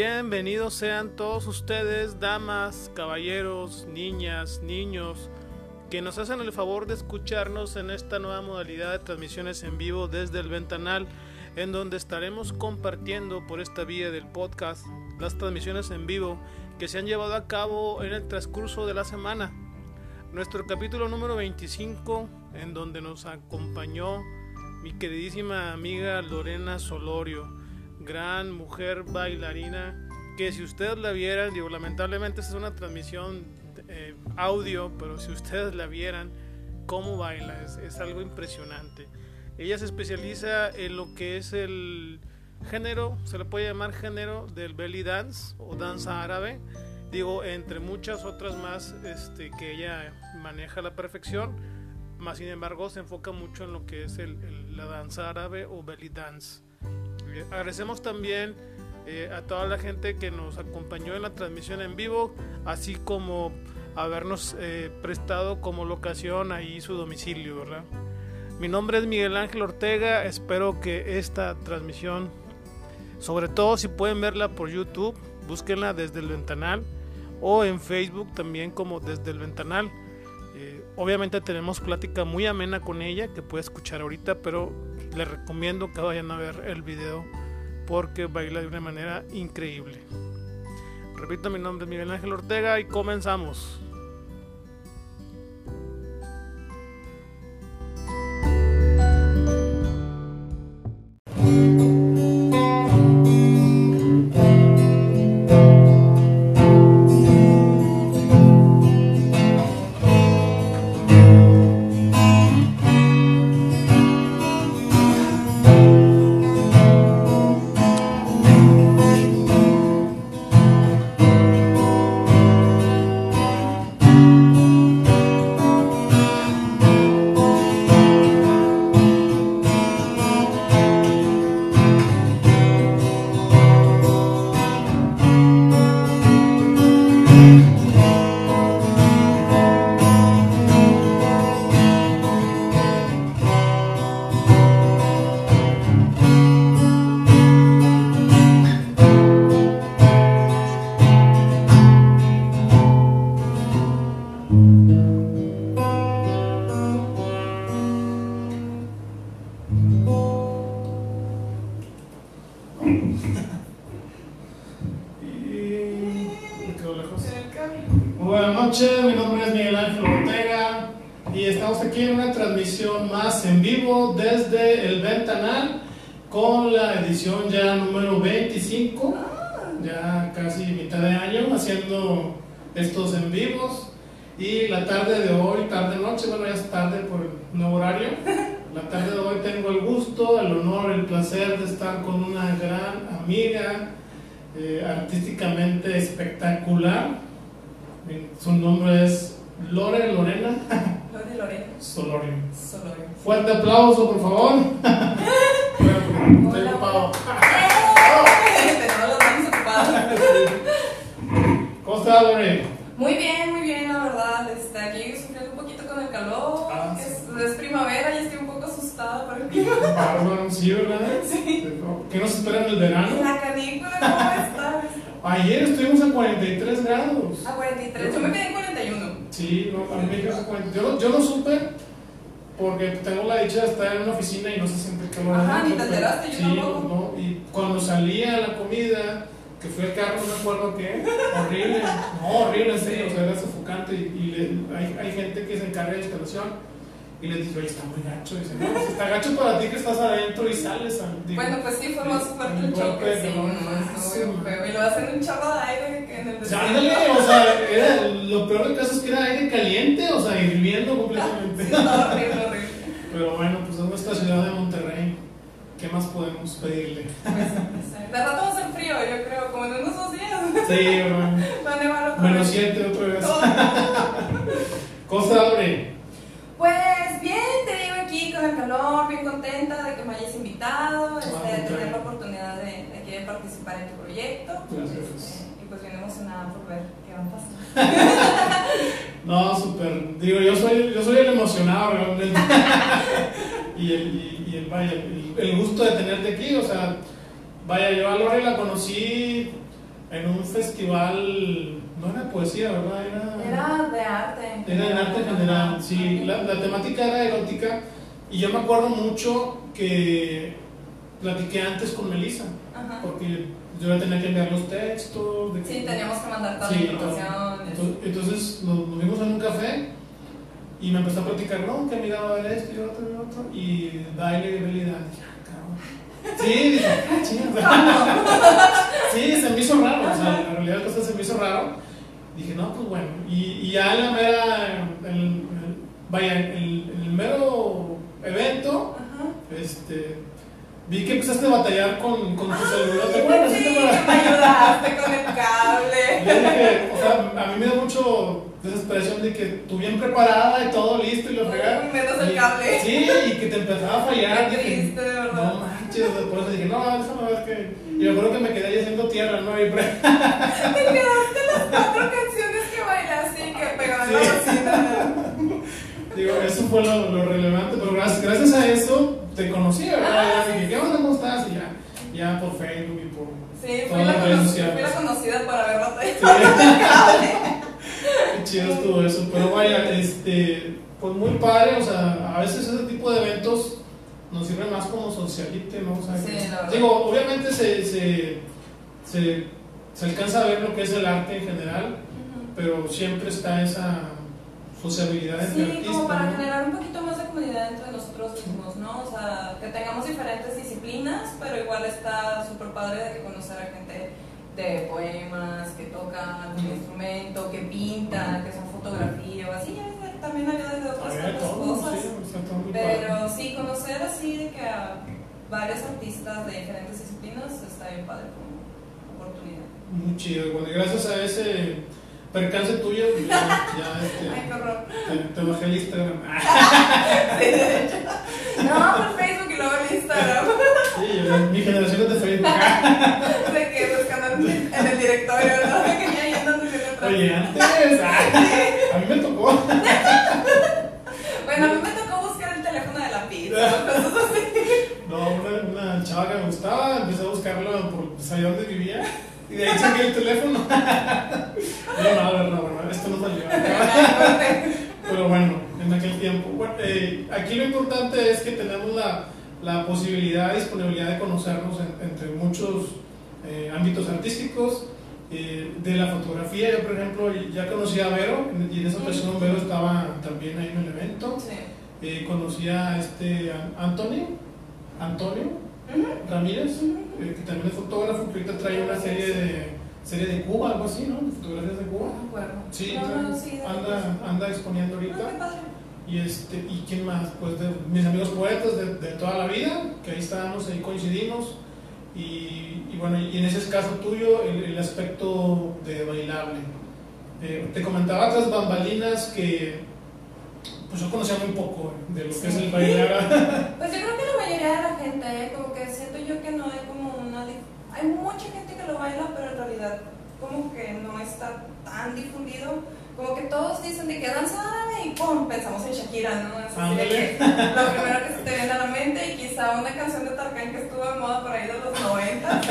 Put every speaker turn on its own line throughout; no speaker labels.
Bienvenidos sean todos ustedes, damas, caballeros, niñas, niños, que nos hacen el favor de escucharnos en esta nueva modalidad de transmisiones en vivo desde el ventanal, en donde estaremos compartiendo por esta vía del podcast las transmisiones en vivo que se han llevado a cabo en el transcurso de la semana. Nuestro capítulo número 25, en donde nos acompañó mi queridísima amiga Lorena Solorio gran mujer bailarina que si ustedes la vieran, digo, lamentablemente esta es una transmisión eh, audio, pero si ustedes la vieran, cómo baila, es, es, algo impresionante. Ella se especializa en lo que es el género, se le puede llamar género del belly dance o danza árabe, digo, entre muchas otras más este, que ella maneja a la perfección, más sin embargo se enfoca mucho en lo que es el, el, la danza árabe o belly dance. Agradecemos también eh, a toda la gente que nos acompañó en la transmisión en vivo, así como habernos eh, prestado como locación ahí su domicilio, ¿verdad? Mi nombre es Miguel Ángel Ortega, espero que esta transmisión, sobre todo si pueden verla por YouTube, búsquenla desde el ventanal o en Facebook también como desde el ventanal. Obviamente tenemos plática muy amena con ella que puede escuchar ahorita, pero les recomiendo que vayan a ver el video porque baila de una manera increíble. Repito, mi nombre es Miguel Ángel Ortega y comenzamos. Placer de estar con una gran amiga eh, artísticamente espectacular su nombre es Lore Lorena.
Lore Lorena.
Solorio.
Solorio.
Fuerte aplauso, por favor. Estoy ocupado.
Manos ocupadas.
¿Cómo está, Lore?
Muy bien, muy bien, la verdad. Este, aquí sufriendo un poquito con el calor.
Ah,
es primavera y estoy un poco asustada.
Bárbaro, sí, ¿verdad?
Sí.
¿Qué nos espera en el verano?
La canícula, ¿cómo está?
Ayer estuvimos a 43 grados.
A 43. Yo me quedé en 41.
Sí, no, a mí me dijeron 40. Yo, yo no supe porque tengo la dicha de estar en una oficina y no se siente calor.
Ajá, ni te enteraste, yo
sí,
tampoco.
no, y cuando salía la comida, que fue el carro, no me acuerdo qué, horrible, no, horrible, en serio, o sea, era sofocante y, y le- hay, hay gente que se encarga de instalación y les dije, oye, está muy gacho, y dice, no, pues está gacho para ti que estás adentro y sales. al- digo,
Bueno, pues sí, fue más fuerte el choque. Sí, no,
sí,
bien feo. Y lo hacen un chorro de aire que en el
Ya, ándale, o sea, era, lo peor del caso es que era aire caliente, o sea, hirviendo completamente.
Sí, horrible, horrible.
Pero bueno, pues es nuestra ciudad de Monterrey. ¿Qué más podemos pedirle?
Pues. De rato va a ser frío, yo creo, como en unos dos días.
Sí, hermano.
Va a nevar otra
Menos
vez.
7 otra vez. Cosa abre.
Pues bien, te digo aquí con el calor, bien contenta de que me hayas invitado, este, de tener la oportunidad de, de querer participar en tu proyecto.
Gracias.
Este, y pues bien emocionada por ver qué va a pasar.
No, súper. Digo, yo soy, yo soy el emocionado realmente. y el, y, y el, vaya, el, el gusto de tenerte aquí, o sea, vaya, yo a Lore la conocí en un festival, no era poesía, ¿verdad? Era,
Era de arte.
era en arte general, sí. La, la temática era erótica y yo me acuerdo mucho que platiqué antes con Melissa,
Ajá.
porque yo le tenía que enviar los textos. de que-
Sí, teníamos que mandar toda
Sí,
la información.
Entonces, entonces nos, nos vimos en un café y me empezó a platicar, no, que mira, va a esto y otro y otro, y baile y realidad. Ah. Sí, dije, ah. Sí, se me hizo raro, o sea, en realidad cosas se me hizo raro. Dije, no, pues bueno. Y, y ya en la mera, el, el- vaya, el, el mero evento,
Ajá.
este, vi que empezaste a batallar con, con tu celular. ¿Te acuerdas?
Sí, me ayudaste con el cable.
Yo dije, o sea, a mí me da mucho desesperación de que tú bien preparada y todo listo y lo fregas.
Uy, menos el cable.
Sí, y que te empezaba a fallar.
Qué triste, de verdad.
no sea, por eso dije, no, déjame ver que. Y me acuerdo que me quedé ahí haciendo tierra, ¿no? Y
Te quedaste las cuatro canciones que bailaste y que pegaban la bocina.
Digo, eso fue lo, lo relevante, pero gracias, gracias a eso te conocí, ¿verdad? Ya dije, ¿qué onda? ¿Cómo estás? Y ya, ya por Facebook y por.
Sí, fui
Todas
la,
las redes
cono-
sociales.
fui la conocida por haber batallado
Sí. Qué chido estuvo eso, pero vaya, este, pues muy padre, o sea, a veces ese tipo de eventos nos sirven más como socialite, ¿no? O sea,
Sí,
que- digo, obviamente se, se, se, se alcanza a ver lo que es el arte en general, pero siempre está esa sociabilidad entre
Sí,
artistas.
como para
¿no?
generar un poquito más de comunidad entre nosotros mismos, ¿no? O sea, que tengamos diferentes disciplinas, pero igual está súper padre de que conocer a gente de poemas, que tocan algún instrumento, que pintan, que son fotografía o así, hay- también hay de otras
todo,
cosas.
sí.
Pero sí, conocer así de que a varios artistas de diferentes disciplinas está bien padre como oportunidad.
Muy chido, bueno, y gracias a ese percance tuyo, pues ya, ya este,
Ay, horror.
te, te bajé el Instagram.
Sí, de hecho. No, por Facebook y luego el Instagram.
Sí, yo- mi generación es de Facebook.
De que buscando en el directorio, ¿no? De que ya atrás.
Oye, antes, ay, a mí me tocó.
Bueno, a mí me tocó buscar el teléfono de la pizza.
No, una, una chava que me gustaba, empecé a buscarlo por saber dónde vivía y de ahí saqué el teléfono. No, no, no, no, no, esto no salió. Pero bueno, en aquel tiempo. Bueno, eh, aquí lo importante es que tenemos la, la posibilidad, disponibilidad de conocernos en- entre muchos eh, ámbitos artísticos. Eh, de la fotografía, yo por ejemplo ya conocí a Vero y en esa ocasión Vero estaba también ahí en el evento.
Sí.
Eh, conocí a este An- Antonio. Ramírez, eh, que también es fotógrafo, que ahorita trae una serie de, serie de Cuba, algo así, ¿no? De fotografías de Cuba.
No.
Sí,
no,
trae-
no, sí, de
anda, anda exponiendo
Ah,
ahorita. Y, este, ¿Y quién más? Pues de mis amigos poetas de, de toda la vida, que ahí estábamos, ahí coincidimos. Y, y bueno, y en ese caso tuyo, el, el aspecto de bailable. Eh, te comentaba tras bambalinas que pues yo conocía muy poco de lo que es el bailar.
Pues yo creo que la mayoría de la gente, ¿eh? como que siento yo que no hay como una... Hay mucha gente que lo baila, pero en realidad como que no está tan difundido. Como que todos dicen de que danza árabe y ¡pum! Pensamos en Shakira, ¿no? Es así de que lo primero que se te viene a la mente y quizá una canción de Tarkan que estuvo de moda por ahí de los 90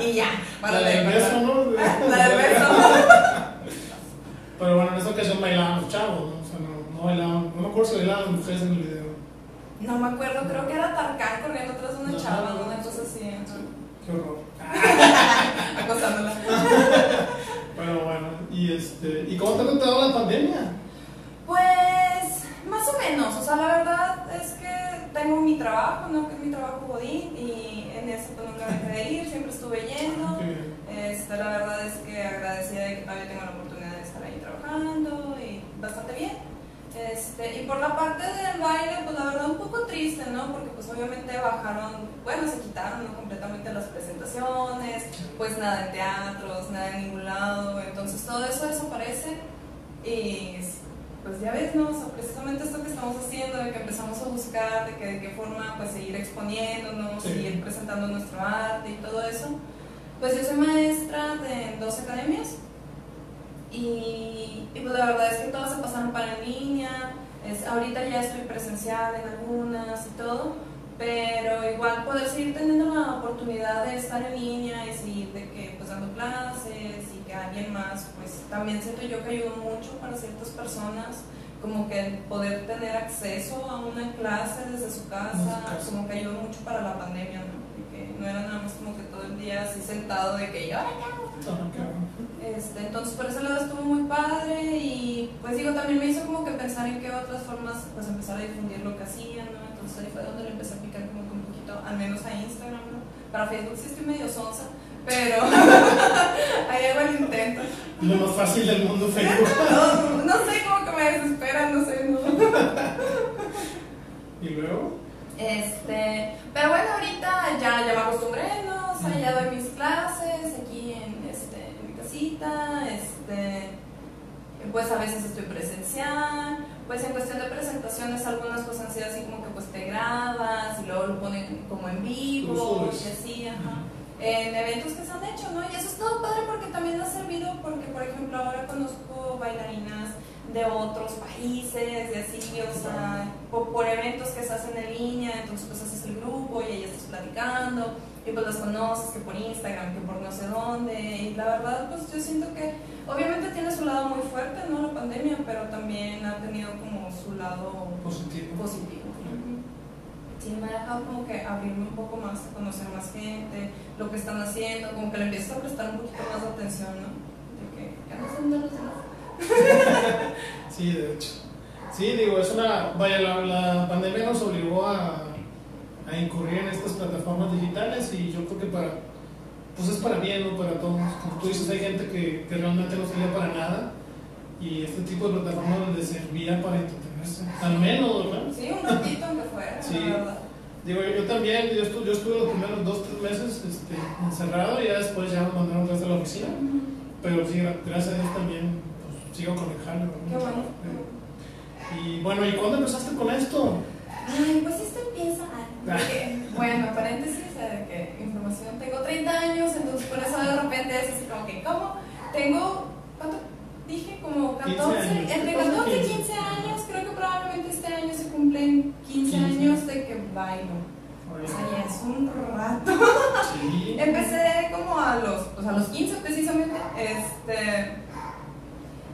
y ya, para
la del
de
beso, ¿no?
La del beso.
Pero bueno, en esta ocasión bailaban los chavos, ¿no? O sea, no, no bailaban, no me acuerdo si bailaban mujeres en el video.
No me acuerdo, creo que era Tarkan corriendo atrás de una chava, ¿no? una cosa así.
Qué horror.
acosándola.
Pero bueno, y este, ¿y cómo te ha tratado la pandemia?
Pues más o menos, o sea, la verdad es que tengo mi trabajo, ¿no? Que es mi trabajo godín y en eso pues nunca dejé de ir, siempre estuve yendo.
Qué bien.
Este, la verdad es que agradecida de que todavía tengo la oportunidad de estar ahí trabajando y bastante bien. Este, y por la parte del baile, pues la verdad un poco triste, ¿no? Porque pues obviamente bajaron, bueno, se quitaron ¿no? completamente las presentaciones, pues nada en teatros, nada en ningún lado, entonces todo eso desaparece y pues ya ves, ¿no? O sea, precisamente esto que estamos haciendo, de que empezamos a buscar de que de qué forma pues seguir exponiéndonos,
Sí.
seguir presentando nuestro arte y todo eso. Pues yo soy maestra de dos academias y, y, pues la verdad es que todas se pasaron para en línea. Es, ahorita ya estoy presencial en algunas y todo, pero igual poder seguir teniendo la oportunidad de estar en línea y seguir de que pues dando clases y que alguien más pues también siento yo que ayudó mucho para ciertas personas como que poder tener acceso a una clase desde su casa, como que ayudó mucho para la pandemia, ¿no? Porque no era nada más como que todo el día así sentado de que yo, este, entonces por ese lado estuvo muy padre y pues digo, también me hizo como que pensar en qué otras formas pues empezar a difundir lo que hacían, ¿no? Entonces ahí fue donde le empecé a picar como que un poquito, al menos a Instagram, ¿no? Para Facebook sí estoy medio sonsa, pero ahí hago el intento.
Lo más fácil del mundo Facebook.
no, no sé, como que me desespera, no sé, no.
¿Y luego?
Este, pero bueno, ahorita ya, ya me acostumbré, ¿no? O sea, ya doy mis clases aquí casita, este, pues a veces estoy presencial, pues en cuestión de presentaciones algunas cosas han sido así como que pues te grabas y luego lo ponen como en vivo y así, ajá en eventos que se han hecho, ¿no? Y eso es todo padre porque también ha servido porque, por ejemplo, ahora conozco bailarinas de otros países y así, o sea, por, eventos que se hacen en línea, entonces pues haces el grupo y ahí estás platicando y pues las conoces que por Instagram, que por no sé dónde y la verdad pues yo siento que obviamente tiene su lado muy fuerte, ¿no? La pandemia, pero también ha tenido como su lado
positivo.
positivo sí me ha dejado como que abrirme un poco más, conocer más gente, lo que están haciendo, como que le empiezo a prestar un poquito más de atención, ¿no? De que ya no dónde los
Sí, de hecho. Sí, digo, es una. Vaya, la, la pandemia nos obligó a, a, incurrir en estas plataformas digitales y yo creo que para. Pues es para bien, ¿no? Para todos. Como tú dices, hay gente que, que realmente no servía para nada y este tipo de plataformas les servía para entretenerse. Al menos, ¿verdad?
Sí, un ratito aunque fuera. Sí.
Digo, yo, también, yo estuve, yo estuve los primeros dos, tres meses este, encerrado y ya después ya me mandaron otra vez a la oficina. Pero sí, gracias a Dios también pues, sigo con el jale.
Qué bueno.
y bueno, ¿y cuándo empezaste con esto?
Ay, pues esto empieza. bueno, paréntesis, de que información. Tengo 30 años, entonces por eso de repente es así como que, ¿cómo? Tengo. ¿Cuánto? Dije como 14, entre 14 y 15 años, creo que probablemente este año se cumplen 15, años de que bailo. O sea, ya es un rato. empecé como a los, pues a los 15 precisamente, este,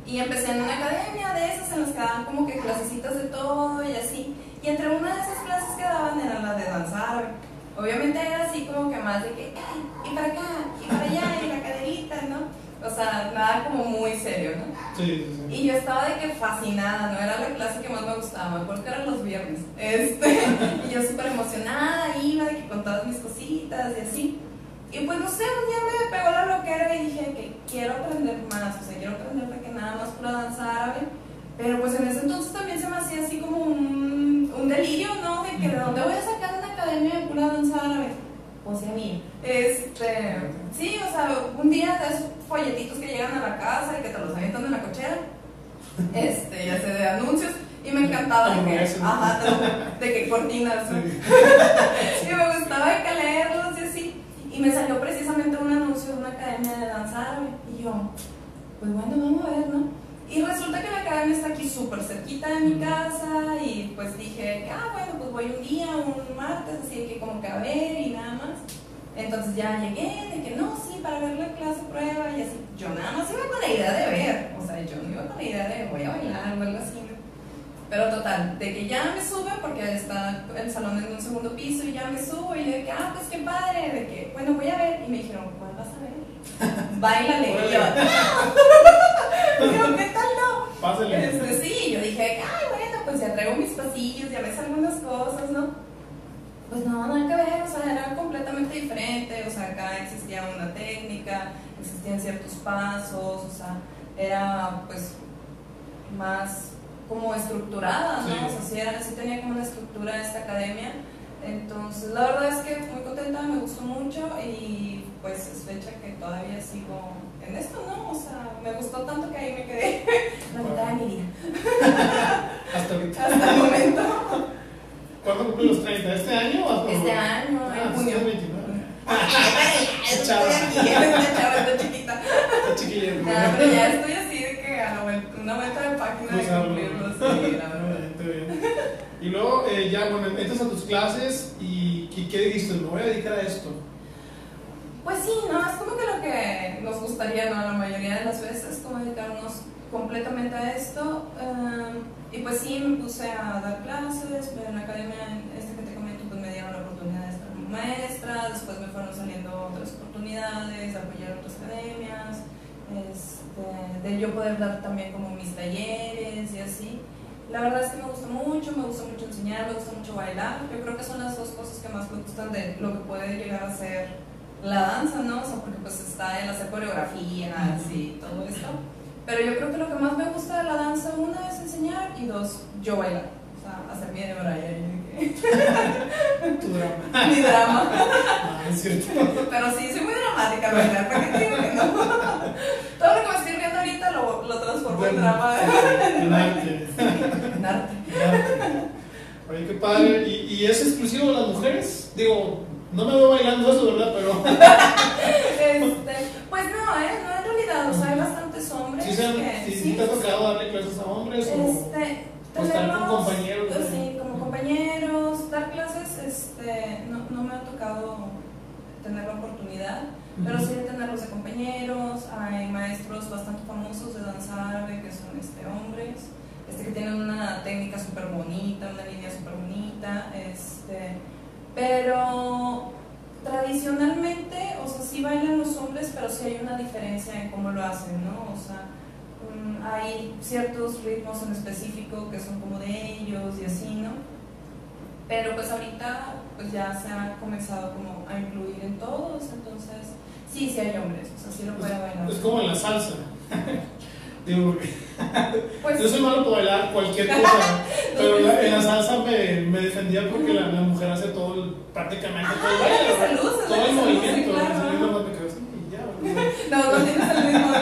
y empecé en una academia de esas en las que daban como que clasecitas de todo y así. Y entre una de esas clases que daban era la de danzar. Obviamente era así como que más de que, y para acá, y para allá, y la caderita, ¿no? O sea, nada como muy serio, ¿no?
Sí, sí,
Y yo estaba de que fascinada, ¿no? Era la clase que más me gustaba, porque eran los viernes. Este, y yo súper emocionada, iba de que con todas mis cositas y así. Y pues no sé, un día me pegó la loquera y dije que quiero aprender más, o sea, quiero aprender de que nada más pura danza árabe. Pero pues en ese entonces también se me hacía así como un, un delirio, ¿no? De que de dónde voy a sacar una academia de pura danza árabe. O sea, mí. Este, sí, o sea, un día de esos folletitos que llegan a la casa y que te los avientan en la cochera, este, ya sé, de anuncios, y me encantaba de que, ajá, de, que cortinas, y me gustaba que leerlos y así, y me salió precisamente un anuncio de una academia de danza y yo, pues bueno, vamos a ver, ¿no? Y resulta que la academia está aquí súper cerquita de mi casa y pues dije, ah, bueno, pues voy un día, un martes, así que como que a ver y nada más. Entonces ya llegué, de que no, sí, para ver la clase prueba y así. Yo nada más iba con la idea de ver, o sea, yo no iba con la idea de voy a bailar o algo así. Pero total, de que ya me sube, porque está el salón en un segundo piso y ya me subo y de que, ah, pues qué padre, de que, bueno, voy a ver. Y me dijeron, ¿cuál vas a ver? Bailale. y yo, ¿qué tal no?
Pásale.
Este, sí, yo dije, ay, bueno, pues ya traigo mis pasillos, ya ves algunas cosas, ¿no? Pues no, nada que ver, o sea, era completamente diferente, o sea, acá existía una técnica, existían ciertos pasos, o sea, era pues más como estructurada, ¿no? O sea, sí, era, sí tenía como una estructura esta academia. Entonces, la verdad es que muy contenta, me gustó mucho y pues es fecha que todavía sigo en esto, ¿no? O sea, me gustó tanto que ahí me quedé la mitad de mi vida.
Hasta ahorita.
Hasta el momento.
¿Cuándo cumple los 30? ¿Este año o
Este año, ah, en junio.
29.
chava. Esta chava está chiquita.
Está chiquilla.
No, pero ya estoy así de que a la vuelta, una vuelta de página de cumplirlo, sí, la verdad.
Y luego eh, ya, bueno, entras a tus clases y, y ¿qué dijiste? Me voy a dedicar a esto.
Pues sí, no, es como que lo que nos gustaría, ¿no? La mayoría de las veces, como dedicarnos completamente a esto. eh, y pues sí, me puse a dar clases, en la academia esta que te comento, pues me dieron la oportunidad de estar como maestra, después me fueron saliendo otras oportunidades, de apoyar otras academias, este, de yo poder dar también como mis talleres y así. La verdad es que me gusta mucho, me gusta mucho enseñar, me gusta mucho bailar. Yo creo que son las dos cosas que más me gustan de lo que puede llegar a ser la danza, ¿no? O sea, porque pues está el hacer coreografías y todo esto. Pero yo creo que lo que más me gusta de la danza, una es enseñar y dos, yo bailar. O sea, hacer mi de
Tu drama.
mi drama.
Ah, es cierto.
Pero sí, soy muy dramática bailar, ¿para qué te digo que no? Todo lo que me estoy viendo ahorita lo, lo transformo en drama.
En arte.
En arte.
En arte. Oye, qué padre. ¿Y, ¿Y es exclusivo de las mujeres? Digo, no me veo bailando eso, ¿verdad? Pero.
Este, pues no, ¿eh? No, en realidad, o sea, hay bastantes hombres
¿Sí, se han-
que...
sí, sí te ha tocado darle clases a hombres? O...
Este,
o estar con
tenerlos,
compañeros,
pues, sí, como compañeros, dar clases, este, no, no me ha tocado tener la oportunidad, pero sí de tenerlos de compañeros, hay maestros bastante famosos de danza árabe que son este, hombres, este, que tienen una técnica súper bonita, una línea súper bonita, este, pero tradicionalmente, o sea, sí bailan los hombres, pero sí hay una diferencia en cómo lo hacen, ¿no? O sea, mm, hay ciertos ritmos en específico que son como de ellos y así, ¿no? Pero pues ahorita pues ya se ha comenzado como a incluir en todos, entonces sí, sí hay hombres, o sea, sí lo puede bailar.
Es como en la salsa. Digo, porque
Pues,
yo soy malo para bailar cualquier cosa, pero la- en la salsa me, me defendía porque la, la mujer hace todo, el- prácticamente todo el baile,
Ah, luce,
todo el movimiento.
no, no tienes el mismo,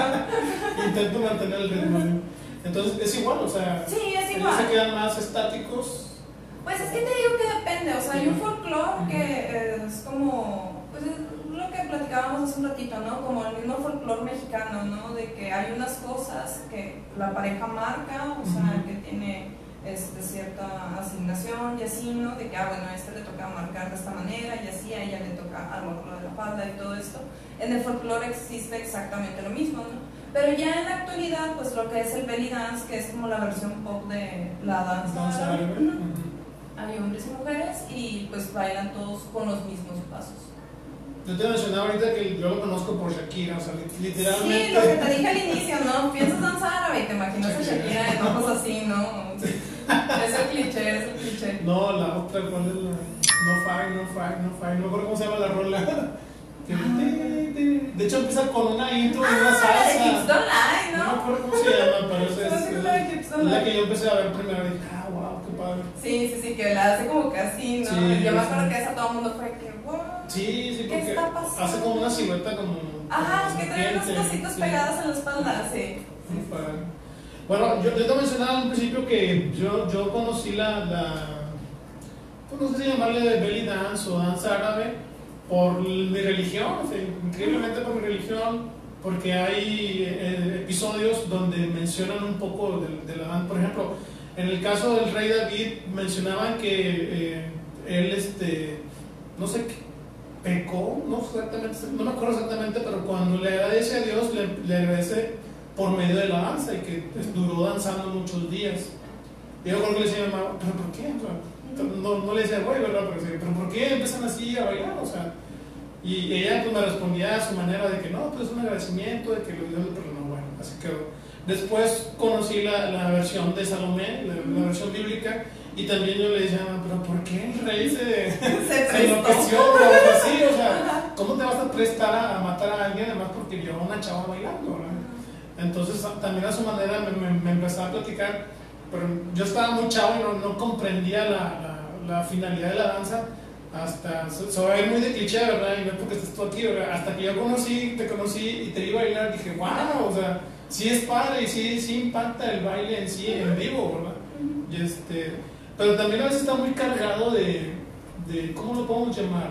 intento mantener el ritmo. Entonces es igual, o sea,
Sí, es igual.
se quedan más estáticos.
Pues es que te digo que depende, o sea, hay un folclore que es como, pues es lo que platicábamos hace un ratito, ¿no? Como el mismo folclore mexicano, ¿no? De que hay unas cosas que la pareja marca, o sea, que tiene este, cierta asignación y así, ¿no? De que, ah, bueno, a este le toca marcar de esta manera y así, a ella le toca a lo de la falda y todo esto. En el folclore existe exactamente lo mismo, ¿no? Pero ya en la actualidad, pues lo que es el belly dance, que es como la versión pop de la danza.
Árabe.
Hay hombres y mujeres y pues bailan todos con los mismos pasos.
Yo te mencionaba ahorita que yo lo conozco por Shakira, o sea, li-
Sí,
literalmente.
lo que te dije al inicio, ¿no? Piensas danza árabe y te imaginas a Shakira en ojos así, ¿no? Es el cliché, es el cliché.
No, la otra, ¿cuál es la? No fire, no fire, no fire. No me acuerdo cómo se llama la rola. De hecho, empieza con una intro de una
Ah, de Hips
salsa.
Don't Lie,
No me
¿no?
acuerdo cómo se llama, pero esa es,
la Hips Don't
que yo empecé a ver primero y dije, ah, wow, qué padre.
Sí, sí, sí, que la hace como que así, ¿no?
Sí,
yo me
sí.
acuerdo que esa todo el mundo fue que, wow.
Sí, sí,
¿Qué
porque
está pasando?
hace como una silueta como.
Ajá,
como
que trae unas cositas
sí.
pegadas en la espalda, sí.
Muy padre. Bueno, yo, te mencionaba al principio que yo, yo conocí la, la pues no sé si llamarle belly dance o danza árabe por mi religión, increíblemente por mi religión, porque hay eh, episodios donde mencionan un poco de, de la danza. Por ejemplo, en el caso del rey David mencionaban que eh, él, este, no sé qué, pecó, no exactamente, no me acuerdo exactamente, pero cuando le agradece a Dios, le, le agradece por medio de la danza y que pues, duró danzando muchos días. Y yo creo que le decía a mi mamá, ¿pero por qué? No, no le decía, güey, ¿verdad? Pero, decía, ¿pero por qué empiezan así a bailar? O sea, y ella pues me respondía a su manera de que no, pues es un agradecimiento, de que lo Dios le perdonó, bueno, así que después conocí la, la versión de Salomé, la, la versión bíblica, y también yo le decía, pero ¿por qué el rey se,
Se
se enloqueció o algo así? O sea, ¿cómo te vas a prestar a, a matar a alguien además porque vio a una chava bailando? ¿verdad? Entonces a- también a su manera me, empezaba a platicar, pero yo estaba muy chavo y no, comprendía la, finalidad de la danza. Hasta, se, va a ver muy de cliché, ¿verdad? Y no porque estés tú. Hasta que yo conocí, te conocí y te vi bailar, dije, wow, o sea, sí es padre y sí, sí impacta el baile en sí, en vivo, ¿verdad? Este, pero también a veces está muy cargado de, de ¿cómo lo podemos llamar?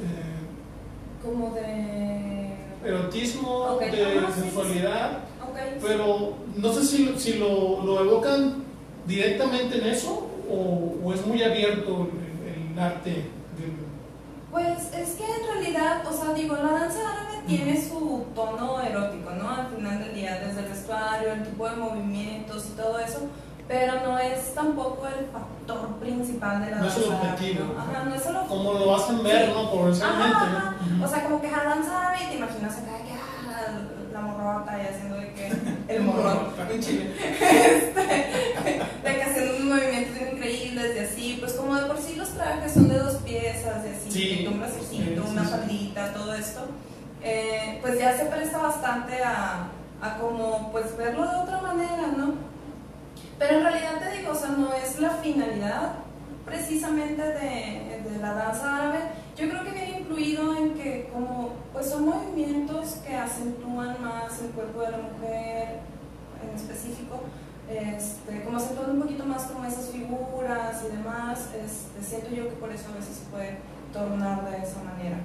Eh,
Como de...
erotismo, de
sí, sí,
sensualidad, pero no sé si, lo- si lo, lo evocan directamente en eso o, es muy abierto el, arte del...
Pues es que en realidad, o sea, digo, la danza árabe tiene su tono erótico, ¿no? Al final del día, desde el vestuario, el tipo de movimientos y todo eso, pero no es tampoco el factor principal de la danza.
No es el objetivo.
¿no? Ajá, no es el objetivo.
Como lo hacen ver, ¿no? Por ajá,
O sea, como que la danza árabe te imaginas acá que ah, la morrota y haciendo de que el morrón en Chile. Este, de que haciendo unos movimientos increíbles y así, pues como de por sí los trajes son de dos piezas y así, sí, un bracito, una faldita, todo esto. Eh, pues ya se presta bastante a, a como pues verlo de otra manera, ¿no? Pero en realidad te digo, o sea, no es la finalidad precisamente de, de, la danza árabe. Yo creo que viene incluido en que como pues son movimientos que acentúan más el cuerpo de la mujer en específico, este, como acentúan un poquito más como esas figuras y demás, este, siento yo que por eso a veces se puede tornar de esa manera.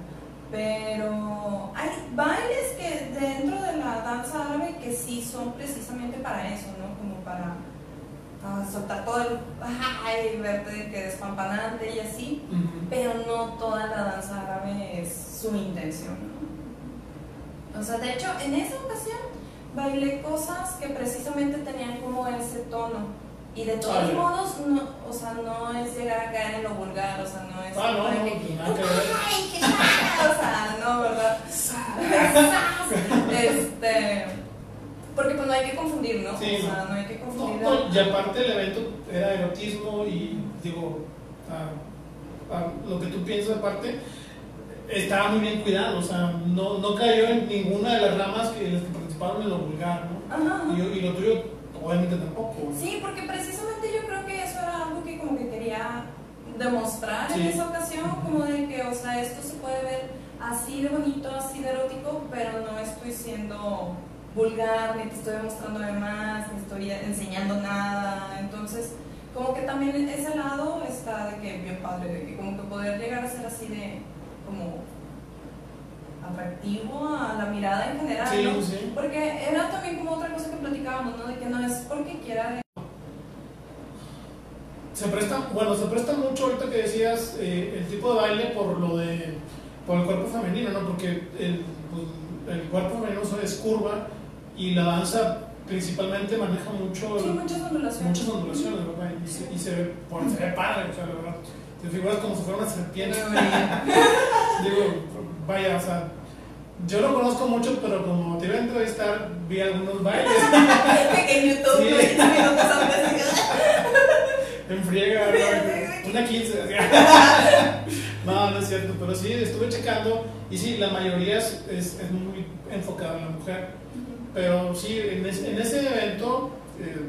Pero hay bailes que dentro de la danza árabe que sí son precisamente para eso, ¿no? Como para soltar todo el ay, verte que despampanante y así, pero no toda la danza árabe es su intención. O sea, de hecho, en esa ocasión bailé cosas que precisamente tenían como ese tono. Y de todos modos, no, o sea, no es llegar a caer en lo vulgar, o sea, no es
ah, no,
no,
que,
¡ay, qué O sea, no, ¿verdad? este porque pues no hay que confundir, ¿no? Sí, o sea, no hay que confundir.
y aparte el evento era erotismo y digo, lo que tú piensas aparte, estaba muy bien cuidado, o sea, no, no cayó en ninguna de las ramas que las que participaron en lo vulgar, ¿no? Ajá. Y, y, lo tuyo obviamente tampoco.
Sí, porque precisamente yo creo que eso era algo que como que quería demostrar en esa ocasión, como de que, o sea, esto se puede ver así de bonito, así de erótico, pero no estoy siendo vulgar, ni te estoy mostrando de más, ni estoy enseñando nada. Entonces, como que también ese lado está de que bien padre, de que como que poder llegar a ser así de como atractivo a la mirada en general, ¿no? Porque era también como otra cosa que platicábamos, ¿no? De que no es porque quiera
se presta, bueno, se presta mucho ahorita que decías eh, el tipo de baile por lo de por el cuerpo femenino, ¿no? Porque el, pues, el cuerpo femenino es curva y la danza principalmente maneja mucho
sí, muchas ondulaciones.
muchas ondulaciones ¿verdad? y, se, y se, ve, se ve padre o sea la verdad. Te figuras como si fuera una serpiente. Digo vaya o sea yo lo conozco mucho pero como te iba a entrevistar vi algunos bailes.
En YouTube sí.
en friega una 15 no no es cierto pero sí estuve checando y sí la mayoría es, es, es muy enfocada en la mujer pero sí, en ese, en ese evento eh,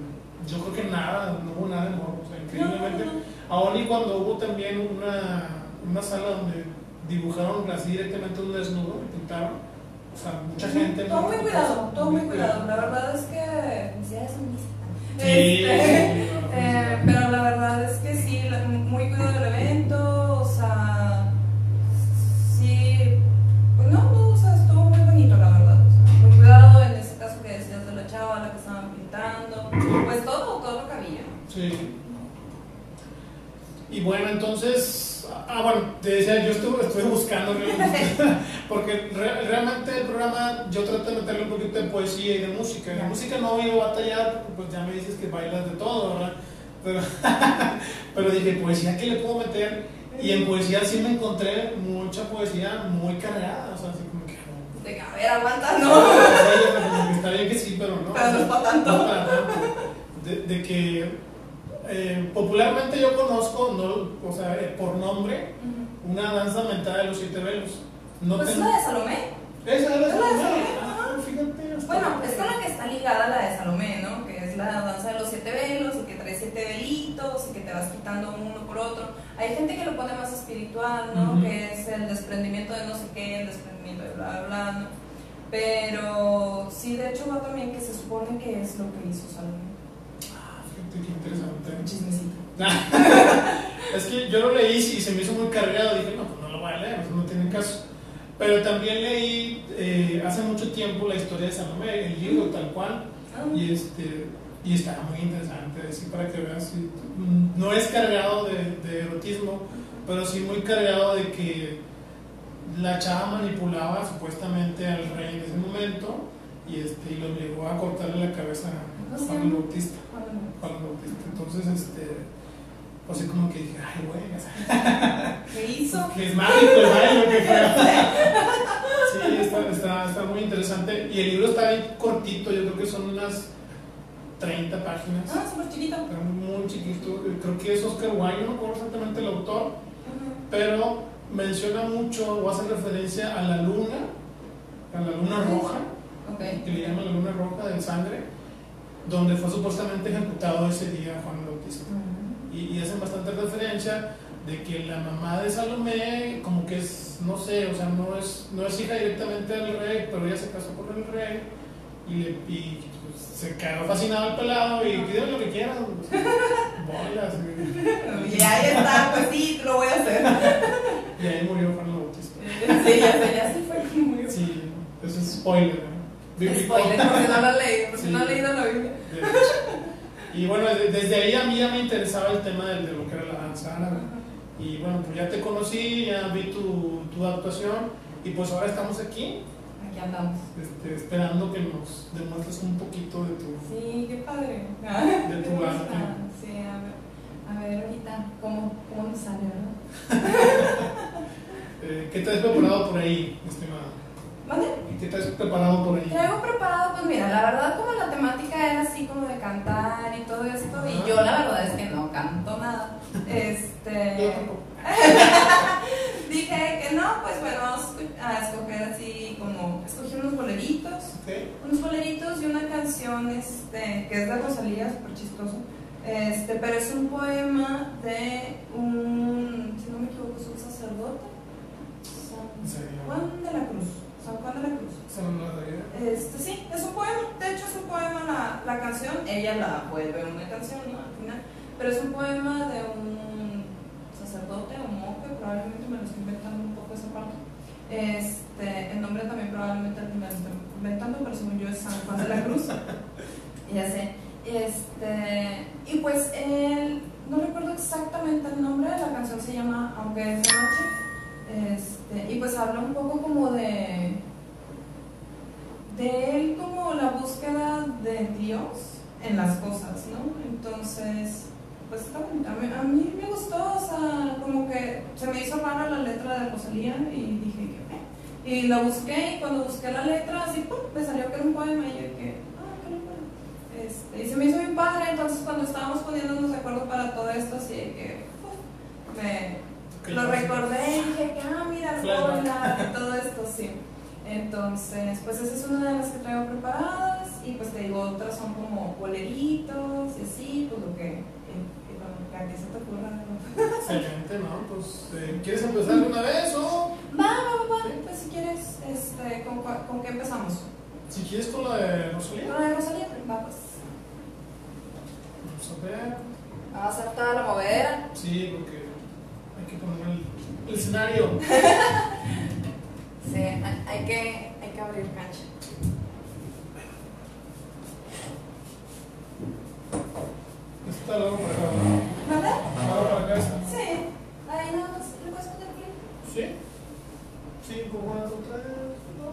yo creo que nada, no hubo nada de morbo, o sea, increíblemente. Aún y cuando hubo también una, una sala donde dibujaron así directamente un desnudo y pintaron. O sea, mucha gente.
Todo muy cuidado, todo muy cuidado. La verdad es que. Pero,
dije, poesía, ¿qué le puedo meter? Y en poesía sí me encontré mucha poesía muy cargada, o sea, así como que
de a ver, aguanta, no.
está bien que sí, pero no.
Pero no es para tanto.
De, que eh, popularmente yo conozco, no, o sea, eh, por nombre, una danza mental de los siete velos.
No pues es la de Salomé.
Esa es la de
Salomé.
Ah, fíjate.
Bueno, es con la que está ligada la de Salomé, ¿no? Es la danza de los siete velos y que trae siete velitos y que te vas quitando uno por otro. Hay gente que lo pone más espiritual, ¿no? Que es el desprendimiento de no sé qué, el desprendimiento bla, Pero sí, de hecho va también que se supone que es lo que hizo Salomé.
Ah, fíjate qué interesante.
Chismecito.
es que yo lo leí y se me hizo muy cargado. Dije, no, pues no lo voy a leer, no tiene caso. Pero también leí eh, hace mucho tiempo la historia de Salomé, el libro tal cual. Ah. Y este Y está muy interesante, así para que veas. sí, No es cargado de, de erotismo, pero sí muy cargado de que la chava manipulaba supuestamente al rey en ese momento y, este, y lo obligó a cortarle la cabeza a
¿Cómo se
Juan el? Bautista.
Juan el
Bautista. Entonces, este, pues así como que dije, ay, güey,
¿Qué hizo?
que es mágico el baile, que fue. Sí, está, está, está muy interesante. Y el libro está ahí cortito, yo creo que son unas 30 páginas.
Ah, súper chiquito.
Está muy chiquito. Creo que es Oscar Wilde, no me acuerdo exactamente el autor, pero menciona mucho o hace referencia a la luna, a la luna roja, que le llaman la luna roja del sangre, donde fue supuestamente ejecutado ese día Juan el Bautista. Y, y hacen bastante referencia de que la mamá de Salomé, como que es, no sé, o sea, no es, no es hija directamente del rey, pero ella se casó con el rey y, le, y se quedó fascinado el pelado y pide lo que quieras. pues, bolas.
Y ahí está, pues sí, lo voy a hacer.
Y ahí murió Juan el Bautista.
Sí, ya sé, ya sí fue
Sí, eso es spoiler. ¿no?
Spoiler, por si no lo has leído, por si
Sí.
no has leído la Biblia.
Y bueno, de- desde ahí a mí ya me interesaba el tema de, de lo que era la danza árabe. Y bueno, pues ya te conocí, ya vi tu, tu actuación y pues ahora estamos aquí
Aquí andamos.
este, esperando que nos demuestres un poquito de tu...
Sí, qué padre.
De tu
Me
arte.
Sí, a ver, a ver ahorita cómo, cómo me sale, ¿verdad?
eh, ¿Qué te has preparado por ahí, estimada?
¿Vale?
¿Y ¿Qué te has preparado por ahí?
Traigo preparado, pues mira, la verdad como la temática era así como de cantar y todo esto, y
Ajá.
yo la verdad es que no canto nada.
Yo
Este...
tampoco.
Dije que no, pues bueno, vamos a escu- a escoger así como, escogí unos boleritos,
Ok.
unos boleritos y una canción este, que es de Rosalía, súper chistoso, este, pero es un poema de un, si no me equivoco, es un sacerdote,
¿En
San? Juan de la Cruz, San Juan de la Cruz. Este, sí, es un poema, de hecho es un poema la, la canción, ella la vuelve una canción, ¿no? Al final, pero es un poema de un sacerdote o monje, probablemente me lo estoy inventando un poco esa parte. Este, el nombre también probablemente me lo estoy inventando, pero según yo es San Juan de la Cruz. ya sé. Este, y pues él, no recuerdo exactamente el nombre, la canción se llama Aunque es de noche. Este, y pues habla un poco como de de él como la búsqueda de Dios en las cosas, ¿no? Entonces, pues está bonita. a mí, me gustó, o sea, como que se me hizo rara la letra de Rosalía y dije que, y la busqué y cuando busqué la letra, así, pum, me salió que era un poema y yo que. Este, y se me hizo bien padre, entonces cuando estábamos poniéndonos de acuerdo para todo esto, así que, me, lo recordé y dije que, ah, mira, bailar y todo esto, sí. Entonces, pues esa es una de las que traigo preparadas y pues te digo, otras son como boleritos y así, pues lo que, se te ocurra.
Excelente, ¿no? Pues, eh, ¿quieres empezar de una vez o...?
Va, va, va, va, pues si quieres, este, ¿con, cua- ¿con qué empezamos?
Si quieres con la de Rosalía.
Con la de Rosalía, va, pues.
Vamos a ver.
¿Va a ser toda la movedera?
Sí, porque hay que poner el, escenario.
sí, hay que, hay que abrir cancha.
Está luego para acá. ¿Dónde? Para acá.
Sí. Ahí no, ¿le puedes poner clic?
Sí. 5, 4, 3, 2.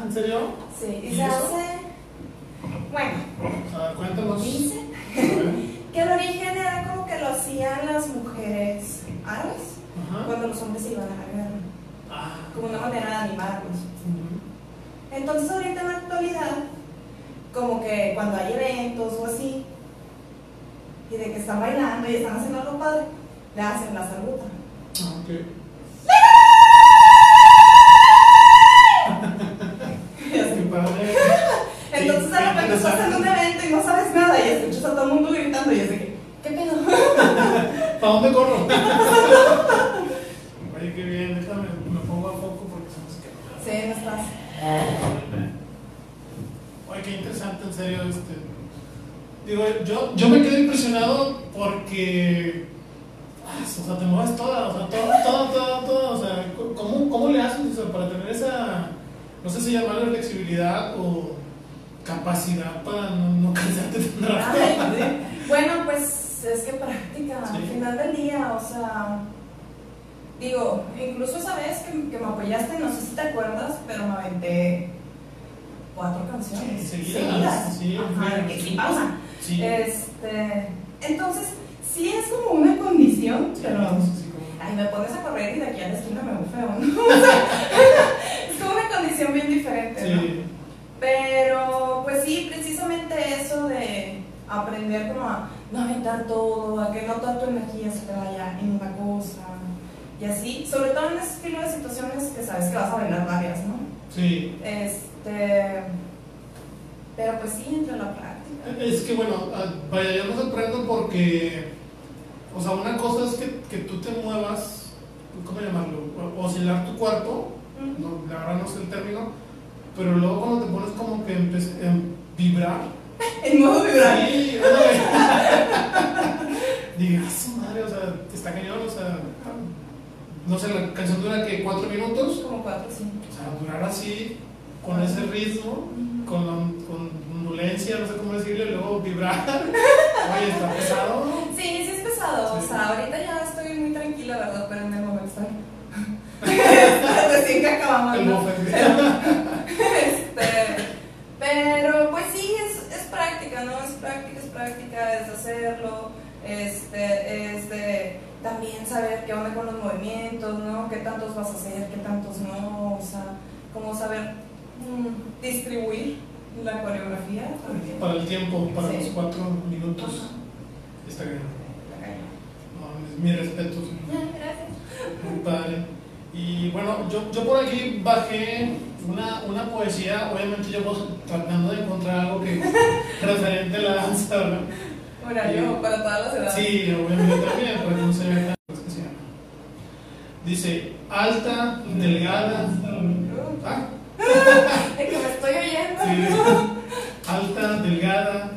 Ah, ¿en serio?
Sí, y,
¿Y
se hace. Bueno,
A ver, cuéntanos.
dice que el origen era como que lo hacían las mujeres árabes cuando los hombres iban a la guerra,
Ah.
como una manera de animarlos.
ujú.
Entonces, ahorita en la actualidad, como que cuando hay eventos o así, y de que están bailando y están haciendo algo padre, le hacen la salguta.
Ah, ok.
Entonces,
Sí,
de repente estás en un evento y no sabes nada y escuchas a todo el mundo gritando y es de que, ¿qué pedo?
¿Para dónde corro? Oye, qué bien, déjame, me pongo a foco porque se me queda.
Sí, no estás.
Oye, qué interesante, en serio, este. Digo, yo, yo me quedé impresionado porque. ah, O sea, te mueves toda, o sea, toda, toda, toda, toda, o sea, ¿cómo, cómo le haces o sea, para tener esa, no sé si llamarlo flexibilidad o capacidad para no, no cansarte tan rápido?
Bueno, pues es que práctica, al final del día, o sea, digo, incluso esa vez que, que me apoyaste, no sé si te acuerdas, pero me aventé cuatro canciones
Sí, seguidas, sí,
Ajá, que
sí. Sí.
Este, entonces, sí es como una condición, pero
sí, como-
ay, me pones a correr y de aquí a la esquina me veo feo, ¿no? condición bien diferente, ¿no?
Sí.
Pero, pues sí, precisamente eso de aprender como a no aventar todo, a que no toda tu energía se te vaya en una cosa y así, sobre todo en ese estilo de situaciones que sabes que vas a bailar varias, ¿no?
Sí.
Este, pero pues sí, entre la práctica.
Es que bueno, ah, vaya, yo me sorprendo porque, o sea, una cosa es que, que tú te muevas, ¿cómo llamarlo? Oscilar tu cuerpo, no, la verdad no sé el término, pero luego cuando te pones como que em, vibrar,
En modo vibrar.
sí, ándale. diga, "Ah, su madre, o sea, está cañón, o sea, no sé, la canción dura que cuatro minutos,
Como cuatro, cinco.
o sea, durar así, con ese ritmo, con, con ondulencia, no sé cómo decirlo, y luego vibrar. Oye, está pesado.
Sí, sí es pesado. O
Sí.
sea, ahorita ya estoy muy tranquila, ¿verdad? Pero en el momento estoy. Recién que acabamos. ¿no? Este, pero pues sí, es, es práctica, ¿no? Es práctica, es práctica, es hacerlo, este, es de también saber qué onda con los movimientos, ¿no? ¿Qué tantos vas a hacer, qué tantos no? O sea, cómo saber mm, distribuir la coreografía.
Para el tiempo, para
Sí.
los cuatro minutos.
Ajá.
Está bien. No, es mi respeto.
Gracias.
Muy padre. Y bueno, yo, yo por aquí bajé una, una poesía, obviamente yo pues, tratando de encontrar algo que referente a la danza, ¿verdad?
Horario para todas las edades.
Sí, obviamente también, pero no se ve. Dice, alta, delgada. Ah,
Es que me estoy oyendo.
Sí. Alta, delgada,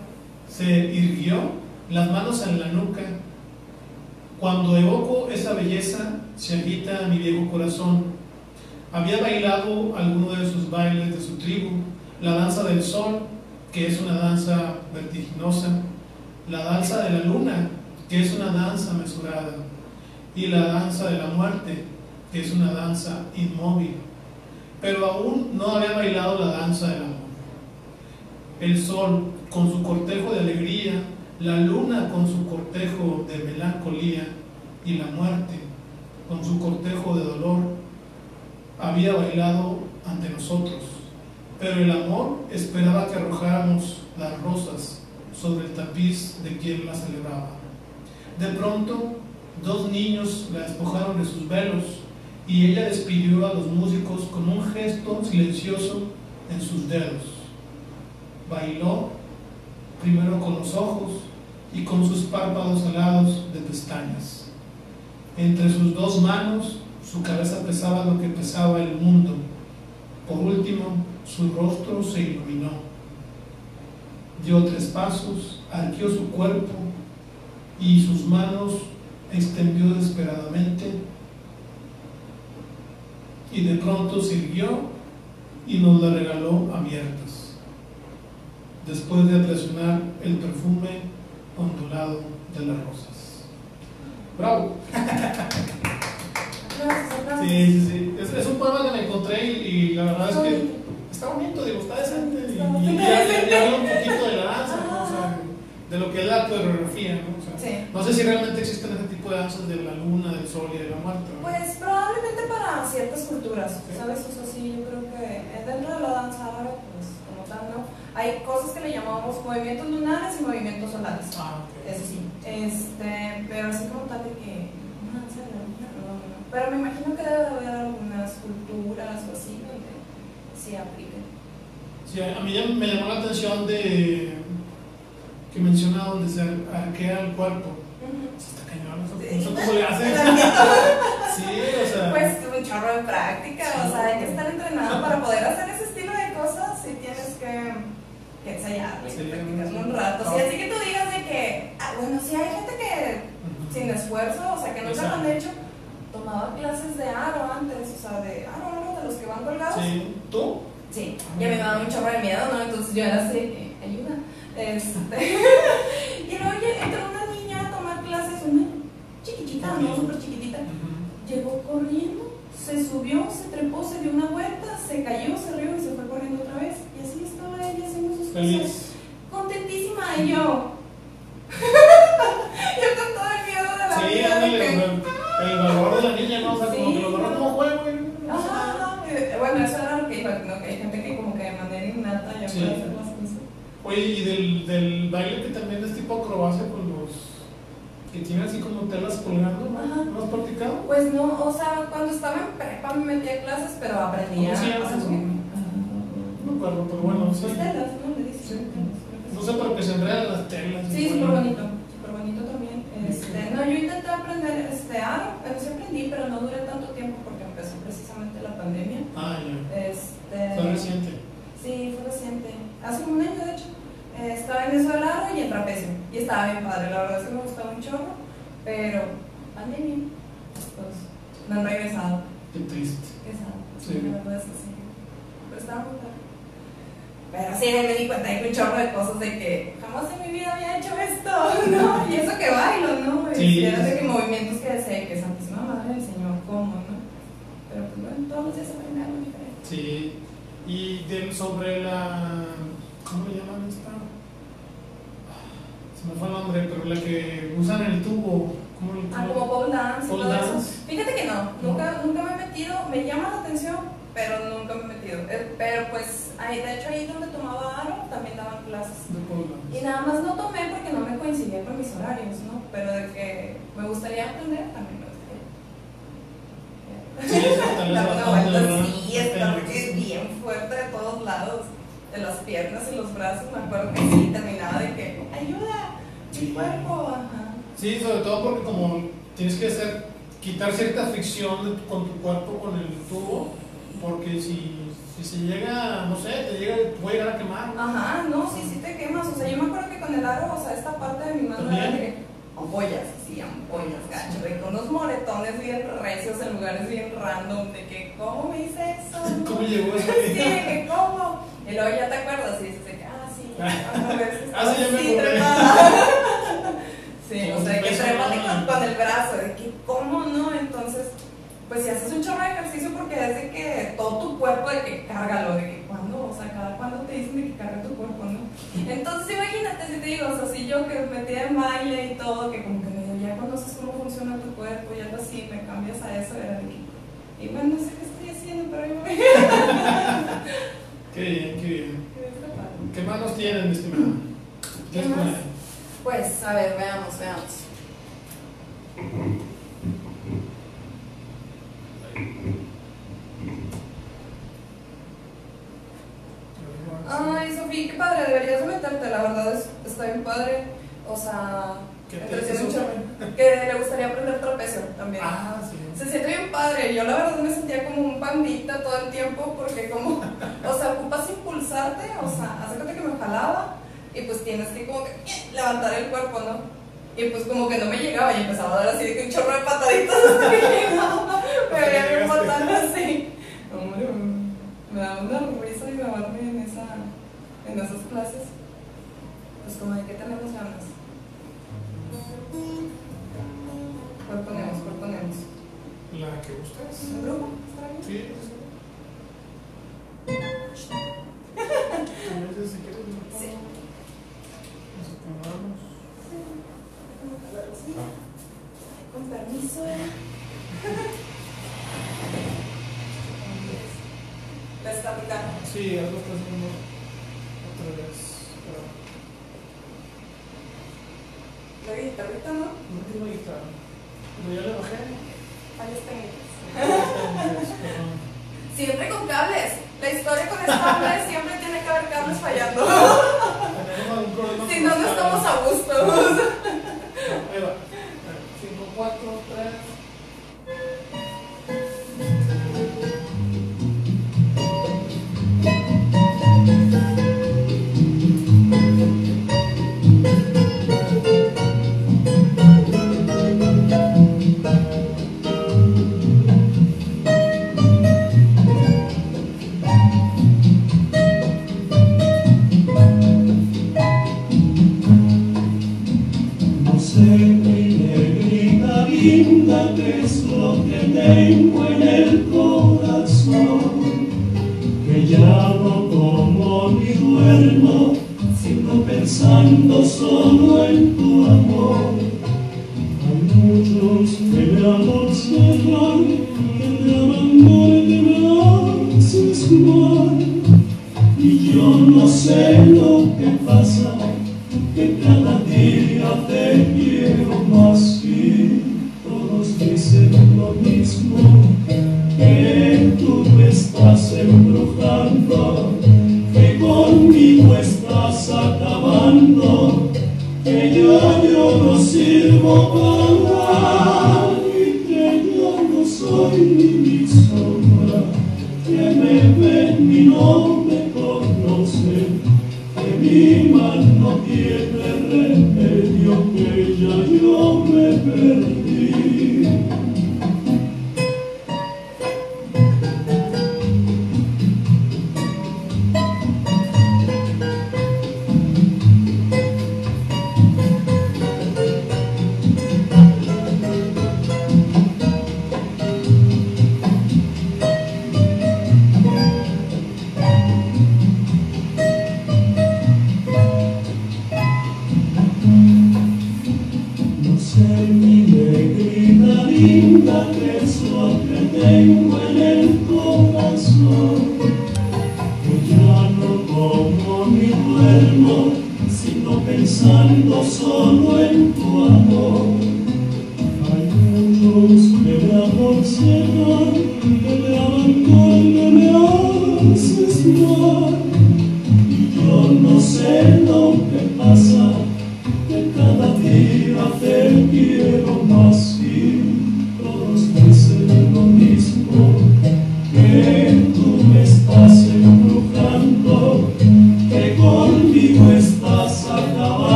se irguió, las manos en la nuca. Cuando evoco esa belleza, se agita mi viejo corazón. Había bailado alguno de sus bailes de su tribu, la danza del sol, que es una danza vertiginosa, la danza de la luna, que es una danza mesurada, y la danza de la muerte, que es una danza inmóvil pero aún no había bailado la danza del amor. El sol con su cortejo de alegría, la luna con su cortejo de melancolía y la muerte con su cortejo de dolor había bailado ante nosotros, pero el amor esperaba que arrojáramos las rosas sobre el tapiz de quien la celebraba. De pronto, dos niños la despojaron de sus velos y ella despidió a los músicos con un gesto silencioso en sus dedos. Bailó primero con los ojos y con sus párpados alados de pestañas. Entre sus dos manos su cabeza pesaba lo que pesaba el mundo. Por último, su rostro se iluminó. Dio tres pasos, arqueó su cuerpo y sus manos extendió desesperadamente y de pronto se irguió y nos la regaló abiertas, después de presionar el perfume ondulado de las rosas. ¡Bravo! Sí, sí, sí. Es, es un poema que me encontré y, y la verdad es que está bonito, digo, está decente. Y, y ya, ya- ya habla un poquito de la danza, ¿no? O sea, de lo que es la coreografía, ¿no? O sea,
Sí.
no sé si realmente existen ese tipo de danzas de la luna, del sol y de la muerte. ¿no?
Pues probablemente para ciertas culturas. ¿sabes? O sea, sí, yo creo que dentro de la danza árabe, pues como tal, ¿no? Hay cosas que le llamamos movimientos lunares y movimientos solares.
Ah.
Eso sí. Este, pero así como tal de que no, no, no. Pero me imagino que debe haber algunas culturas o así donde sí apliquen.
Sí, a mí ya me llamó la atención de que menciona donde se arquea el cuerpo. Eso Está cañón, eso- le. Sí, o sea.
Pues un chorro de práctica, o sea, hay que estar entrenado para poder hacer ese estilo de cosas y tienes que, que ensayarlo y
Sí,
practicarlo un rato.
Ah.
Sí, así que tú digas de que, ah, bueno, sí hay gente que sin esfuerzo, o sea, que nunca lo han hecho, tomaba clases de aro antes, o sea, de aro, aro, de los que van colgados.
Sí. ¿Tú?
Sí, y a mí me daba chorro de miedo, ¿no? Entonces yo era así, eh, ayuda. Este, y luego entró una niña a tomar clases, una chiquitita, no súper chiquitita. Llegó corriendo, se subió, se trepó, se dio una vuelta, se cayó, se rió y se fue corriendo otra vez. Y así estaba ella haciendo sus cosas.
Feliz.
Contentísima y yo. yo con todo el miedo de la
Sí,
vida. que-
el, el valor de la niña, ¿no? O sea, como
Sí,
que lo
no.
como juego, güey.
Ajá, bueno, eso era lo que iba, ¿no? Que hay gente que como que de manera innata ya
Sí.
puede hacer las cosas.
Oye, y del, del baile que también es tipo acrobacia los que tienen así como telas colgando, ¿no? ¿No has practicado?
Pues no, o sea, cuando estaba en prepa me metí a clases, pero aprendía.
¿Cómo se llama eso? No me acuerdo, pero bueno, sí.
Pues telas, ¿no? Le dicen
Sí.
telas, creo que
No sé, pero que se enredan las telas.
Sí, súper bonito, súper bonito también. Este, no, yo intenté aprender este aro, pero sí aprendí, pero no duré tanto tiempo porque empezó precisamente la pandemia.
Ah, ya.
Este,
Fue reciente.
Sí, fue reciente. Hace un año, de hecho. Eh, estaba en eso del aro y en trapecio. Y estaba bien padre, la verdad es que me gustaba un chorro, pero pandemia, pues no han regresado.
Qué triste.
Exacto,
Sí.
la verdad es que sí. Pero estaba muy padre. Pero sí, me di cuenta de un chorro de cosas de que jamás en mi vida había hecho esto, ¿no? Y eso que bailo, ¿no? Y
Sí,
era de que movimientos que sé que Santísima Madre del Señor, ¿cómo, no? Pero pues bueno, todos los días aprende algo diferente.
Sí. Y del, sobre la. ¿Cómo le llaman esta? Se me fue el nombre, pero la que usan el tubo. ¿Cómo le
Ah,
cómo-
como pole dance
Pole
todo eso.
dance.
Fíjate que no, nunca, nunca me he metido, me llama la atención, pero nunca me he metido. Eh, Pero pues, ahí, de hecho ahí donde tomaba aro también daban clases.
De pole dance.
Y nada más no tomé porque no me coincidía con mis horarios, ¿no? Pero de que me gustaría aprender, también me gustaría.
Sí, eso
Dar una vuelta, sí, está bien fuerte de todos lados, de las piernas y los brazos. Me acuerdo que sí, terminaba de que, ayuda,
Sí.
cuerpo, ajá.
Sí, sobre todo porque como tienes que hacer, quitar cierta fricción de tu- con tu cuerpo con el tubo, porque si, si se llega, no sé, te llega, te puede llegar a quemar.
Ajá, no, sí, sí te quemas. O sea, yo me acuerdo que con el aro, o sea, esta parte de mi mano era de que ampollas, sí, ampollas, gacho, de con unos moretones bien recios en lugares bien random, de que, ¿cómo me hice eso?
¿Cómo llegó eso?
Sí, que, ¿cómo? Y luego ya te acuerdas y dices a ver,
Ah, sí, me
sí. Sí, o sea, que trépate con, con el brazo, de que, ¿cómo no? Entonces, pues si haces un chorro de ejercicio porque es de que todo tu cuerpo, de que cárgalo, de que cuando, o sea, cada cuando te dicen de que carga tu cuerpo, ¿no? Entonces, imagínate si te digo, o sea, si yo que me metí en baile y todo, que como que medio ya conoces cómo funciona tu cuerpo y algo así, me cambias a eso, era de que, y bueno, no sé qué estoy haciendo, pero yo me
Qué bien, qué bien. ¿Qué manos tienen, mi estimada?
¿Qué más? Pues, a ver, veamos, veamos. Ay, Sofía, qué padre, deberías de meterte, la verdad es, está bien padre. O sea, que le gustaría aprender trapecio también.
Ah, sí.
Se siente bien padre. Yo la verdad me sentía como un pandita todo el tiempo porque como, o sea, ocupas impulsarte, o sea, hace que me jalaba y pues tienes que como que levantar el cuerpo, ¿no? Y pues como que no me llegaba y empezaba a dar así de que un chorro de pataditas hasta llegaba. Me veía bien matando así. Hombre,
me da una risa grabarme en, esa, en esas clases. Pues como de qué tenemos ganas. ¿Cuál ponemos? ¿Cuál ponemos?
La que gustes.
¿El grupo? ¿Está bien?
Sí. Sí.
¿eh? Con permiso. La está.
Sí, algo está haciendo. yo le bajé.
Siempre con cables.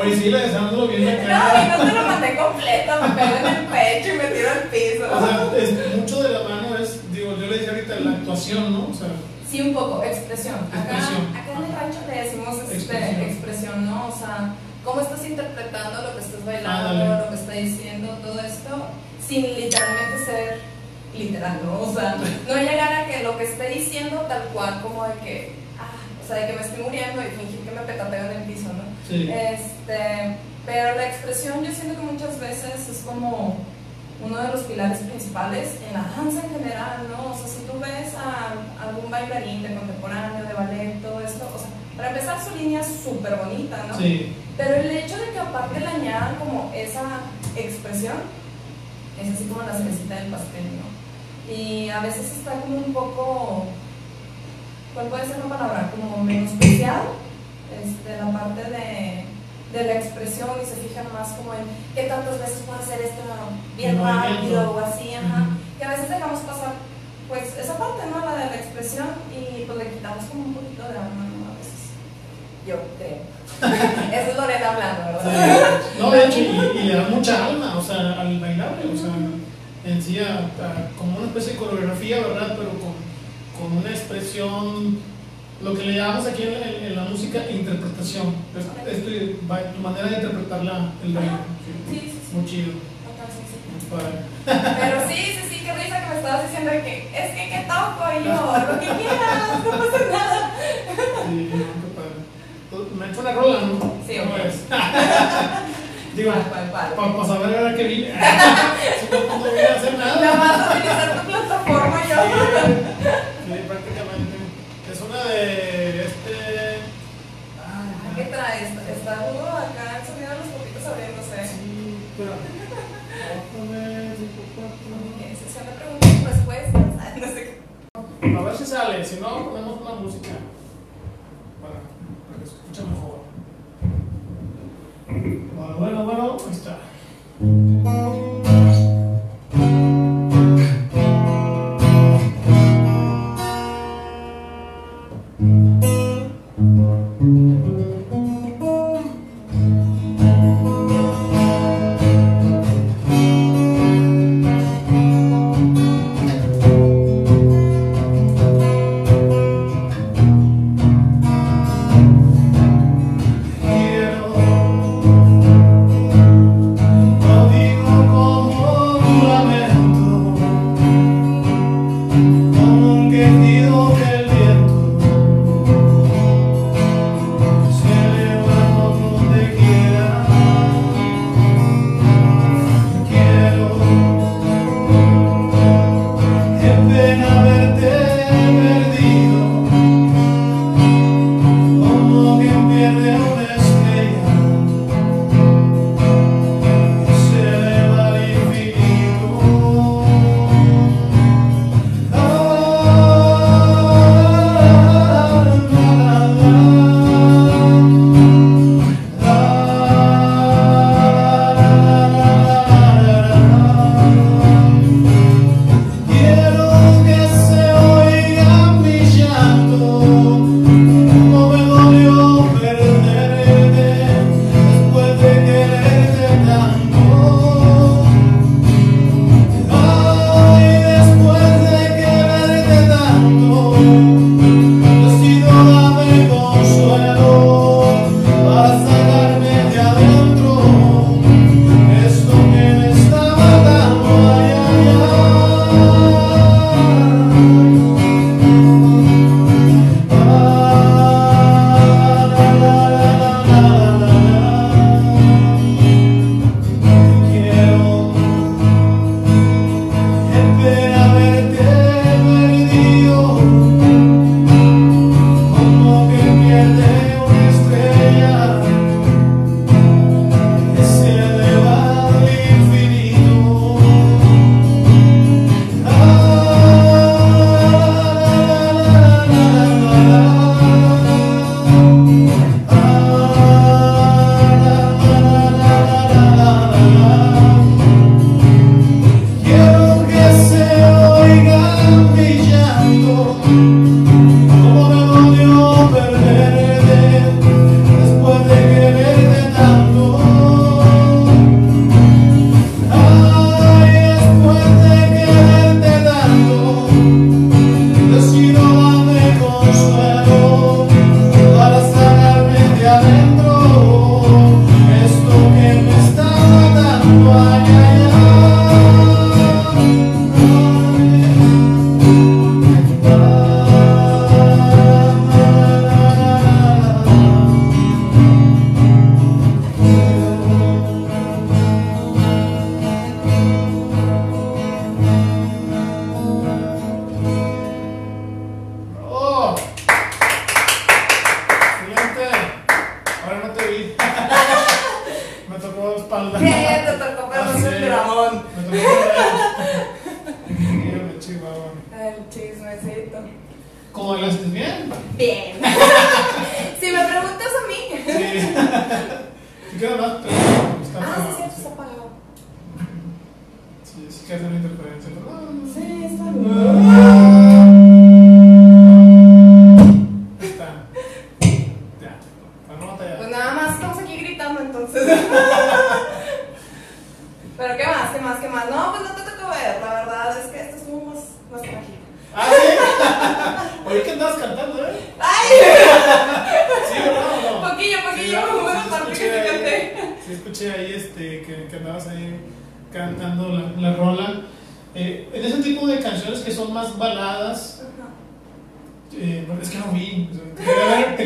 Oye, sí, la de Sandro bien
No, y no te lo mandé completo, me pego en el pecho y me tiro al piso.
O sea, es, mucho de la mano es, digo, yo le decía ahorita la actuación, ¿no? O sea,
Sí, un poco, expresión. Acá,
Expresión.
acá en el rancho le decimos este,
Expresión.
expresión. ¿no? O sea, cómo estás interpretando lo que estás bailando,
Ándale.
lo que está diciendo, todo esto, sin literalmente ser literal, ¿no? O sea, no llegar a que lo que esté diciendo tal cual, como de que, ah, sea, de que me estoy muriendo y fingir que me petateo en el piso, ¿no?
sí.
Este, pero la expresión yo siento que muchas veces es como uno de los pilares principales en la danza en general, ¿no? O sea, si tú ves a algún bailarín de contemporáneo, de ballet, todo esto, o sea, para empezar su línea es súper bonita, ¿no?
Sí,
Pero el hecho de que aparte le añadan como esa expresión, es así como la cerecita del pastel, ¿no? Y a veces está como un poco, ¿cuál puede ser la palabra? Como menospreciado, este, la parte de, de la expresión y se fijan más como en qué tantas veces puedo hacer esto bien rápido o así, ajá.
Ujú.
Que a veces dejamos pasar, pues, esa parte, ¿no? La de la expresión y pues le quitamos como un poquito de alma, ¿no? A veces. Yo creo. Eso es Lorena hablando, ¿verdad?
Sí. No, de hecho, y, y le da mucha alma, o sea, al bailable, o sea, en sí, a- a- como una especie de coreografía, ¿verdad? Pero con, con una expresión, lo que le llamamos aquí en, en- en la música, interpretación. Es, es tu, manera de interpretar la, el baile.
Sí, sí, sí.
Muy chido,
Ajá, sí, sí.
muy padre.
Pero sí, sí, sí, qué risa que me estabas diciendo que es que qué toco y yo, lo que quieras, no pasa nada.
Sí, no, qué padre. Me he hecho una rola, ¿no?
Sí,
¿Cómo
ok.
Digo,
¿Cuál, cuál, cuál?
para saber ahora que vine. no, no voy a hacer nada.
Nada más utilizar tu plataforma yo.
Sí, prácticamente. Es una de este.
Ah, ¿Qué traes? Está duro acá, el sonido de los poquitos abriéndose.
Sí, pero.
De preguntas y respuestas. Ay, No sé qué.
A ver si sale, si no, ponemos una música para, para que se escuche mejor. Bueno, bueno, bueno, ahí está.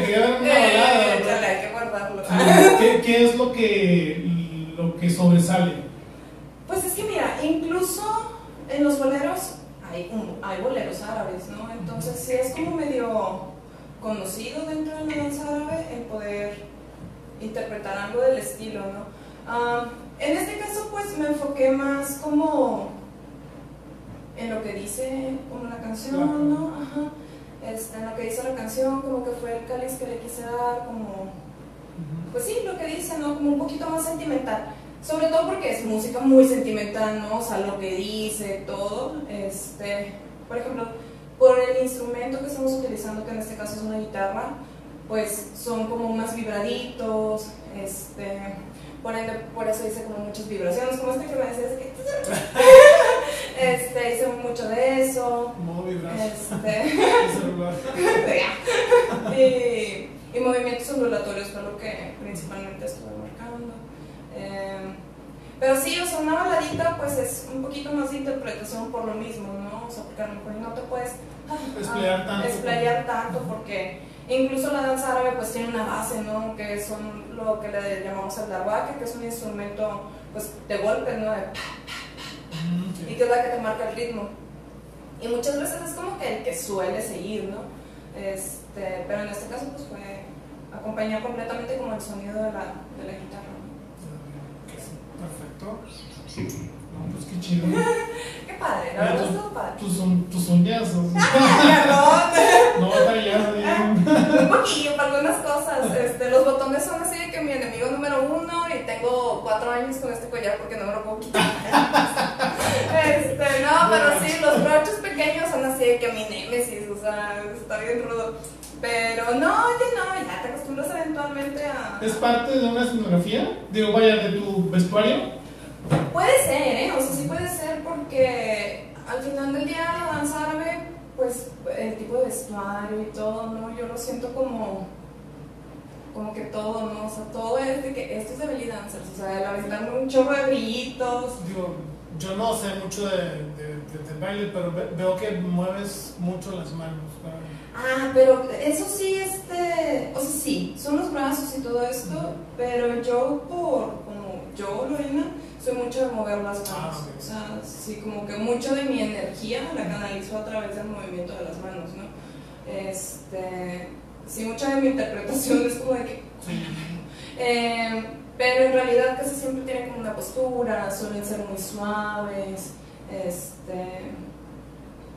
Te
ver una balada.
Eh, chale, hay que guardarlo.
¿Qué, qué es lo que, lo que sobresale?
Pues es que mira, incluso en los boleros hay, hay boleros árabes, ¿no? Entonces sí es como medio conocido dentro de la danza árabe el poder interpretar algo del estilo, ¿no? Ah, en este caso pues me enfoqué más como en lo que dice como la canción, ¿no? Ajá. Este, en lo que dice la canción, como que fue el cáliz que le quise dar, como pues sí, lo que dice, ¿no? Como un poquito más sentimental. Sobre todo porque es música muy sentimental, ¿no? O sea, lo que dice, todo. Este, por ejemplo, por el instrumento que estamos utilizando, que en este caso es una guitarra, pues son como más vibraditos, este, por, ende, por eso dice como muchas vibraciones, como este que me decías que... Este, hice mucho de eso. Este, y, y movimientos ondulatorios fue lo que principalmente estuve marcando. Eh, pero sí, o sea, una baladita pues es un poquito más de interpretación por lo mismo, ¿no? O sea, porque a lo mejor no te puedes ah,
Explayar
ah,
tanto.
porque incluso la danza árabe pues tiene una base, ¿no? Que son lo que le llamamos el darbuka, que es un instrumento pues de golpe, ¿no? De y que es la que te marca el ritmo. Y muchas veces es como que el que suele seguir, ¿no? Este, pero en este caso pues fue acompañar completamente como el sonido de la, de la guitarra.
Perfecto. No, pues qué chido.
Qué padre, la verdad estuvo padre.
Tus, un- tus sea,
Perdón,
No batallas bien.
un poquillo para algunas cosas. Este, los botones son así de que mi enemigo número uno y tengo cuatro años con este collar porque no me lo puedo quitar. Este, no, pero sí, los broches pequeños son así de que mi némesis, o sea, está bien rudo. Pero no, oye, no, ya te acostumbras eventualmente a...
¿Es parte de una escenografía? Digo, vaya, de tu vestuario.
Puede ser, ¿eh? O sea, sí puede ser porque al final del día la danza árabe, pues el tipo de vestuario y todo, ¿no? Yo lo siento como, como que todo, ¿no? O sea, todo es de que esto es de belly dancers, o sea, el aventarme un chorro de brillitos.
Digo, yo no sé mucho de, de, de- de baile, pero ve- veo que mueves mucho las manos. ¿verdad?
Ah, pero eso sí, este, o sea, sí, son los brazos y todo esto, pero yo por, como yo, Lorena, soy mucho de mover las manos.
Ah, ok.
O sea, sí, como que mucho de mi energía la canalizo a través del movimiento de las manos, ¿no? Este, sí, mucha de mi interpretación es como de que... Eh, pero en realidad casi siempre tienen como una postura, suelen ser muy suaves, este...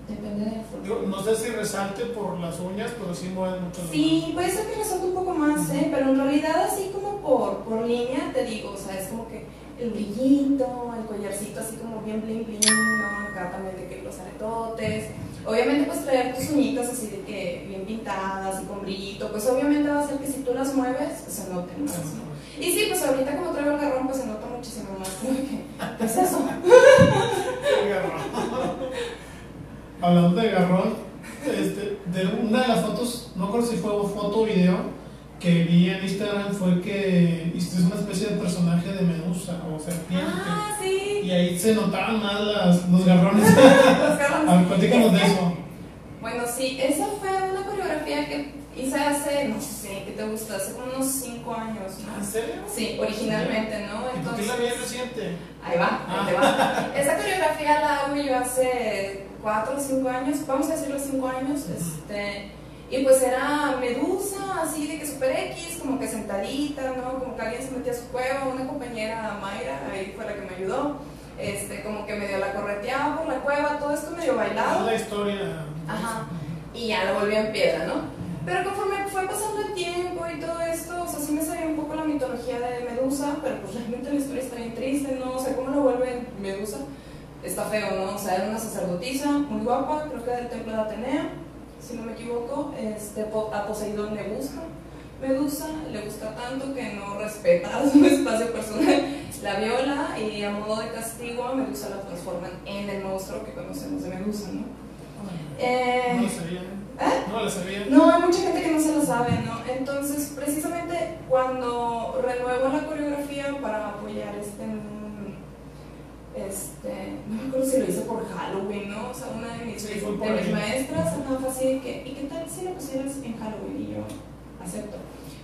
Depende del
Digo, no sé si resalte por las uñas, pero sí mueves mucho
Sí, puede ser que resalte un poco más, ¿eh? pero en realidad así como por, por línea, te digo, o sea, es como que el brillito, el collarcito así como bien bling bling, ¿no? Acá también de que los aretotes. Obviamente pues traer tus uñitas así de que bien pintadas y con brillito, pues obviamente va a hacer que si tú las mueves se noten más. ¿no? Y sí, pues ahorita como traigo el garrón pues se nota muchísimo más, como que, pues eso.
El garrón. Hablando de garrón, este, de una de las fotos, no recuerdo si fue foto o video, que vi en Instagram fue que hiciste una especie de personaje de medusa o serpiente.
Ah, sí.
Y ahí se notaban más las, los garrones.
Los garrones.
A ver, platícanos de eso.
Bueno, sí, esa fue una coreografía que hice hace, no sé, ¿qué te gusta? Hace como unos 5 años,
¿En
¿no?
serio?
Sí, originalmente, ¿no?
¿Y por qué la vi reciente?
Ahí va, ahí te va. Esa coreografía la hago yo hace 4 o 5 años, vamos a decirlo 5 años, este, Y pues era medusa, así de que super X, como que sentadita, ¿no? Como que alguien se metía a su cueva, una compañera, Mayra, ahí fue la que me ayudó. Este, como que medio la correteaba por la cueva, todo esto medio bailado.
La historia.
Ajá. Y ya lo volvió en piedra, ¿no? Pero conforme fue pasando el tiempo y todo esto, o sea, sí me sabía un poco la mitología de Medusa, pero pues realmente la historia está bien triste, ¿no? O sea, ¿cómo lo vuelve Medusa? Está feo, ¿no? O sea, era una sacerdotisa muy guapa, creo que del templo de Atenea, si no me equivoco, este, a Poseidón le busca. Medusa le gusta tanto que no respeta su espacio personal, la viola y a modo de castigo a Medusa la transforman en el monstruo que conocemos de Medusa, ¿no? Eh,
No lo sabía.
¿eh?
No lo sabía.
No, hay mucha gente que no se lo sabe, ¿no? Entonces, precisamente cuando renuevo la coreografía para apoyar este, este, no me acuerdo si lo hice por Halloween, ¿no? O sea, una de mis,
Sí,
de mis maestras, fue así de que, ¿y qué tal si lo pusieras en Halloween? Y yo, acepto.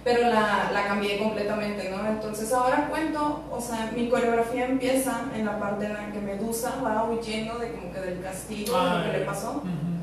Pero la, la cambié completamente, ¿no? Entonces ahora cuento, o sea, mi coreografía empieza en la parte en la que Medusa va huyendo de como que del castigo, de lo que le pasó.
Ujú.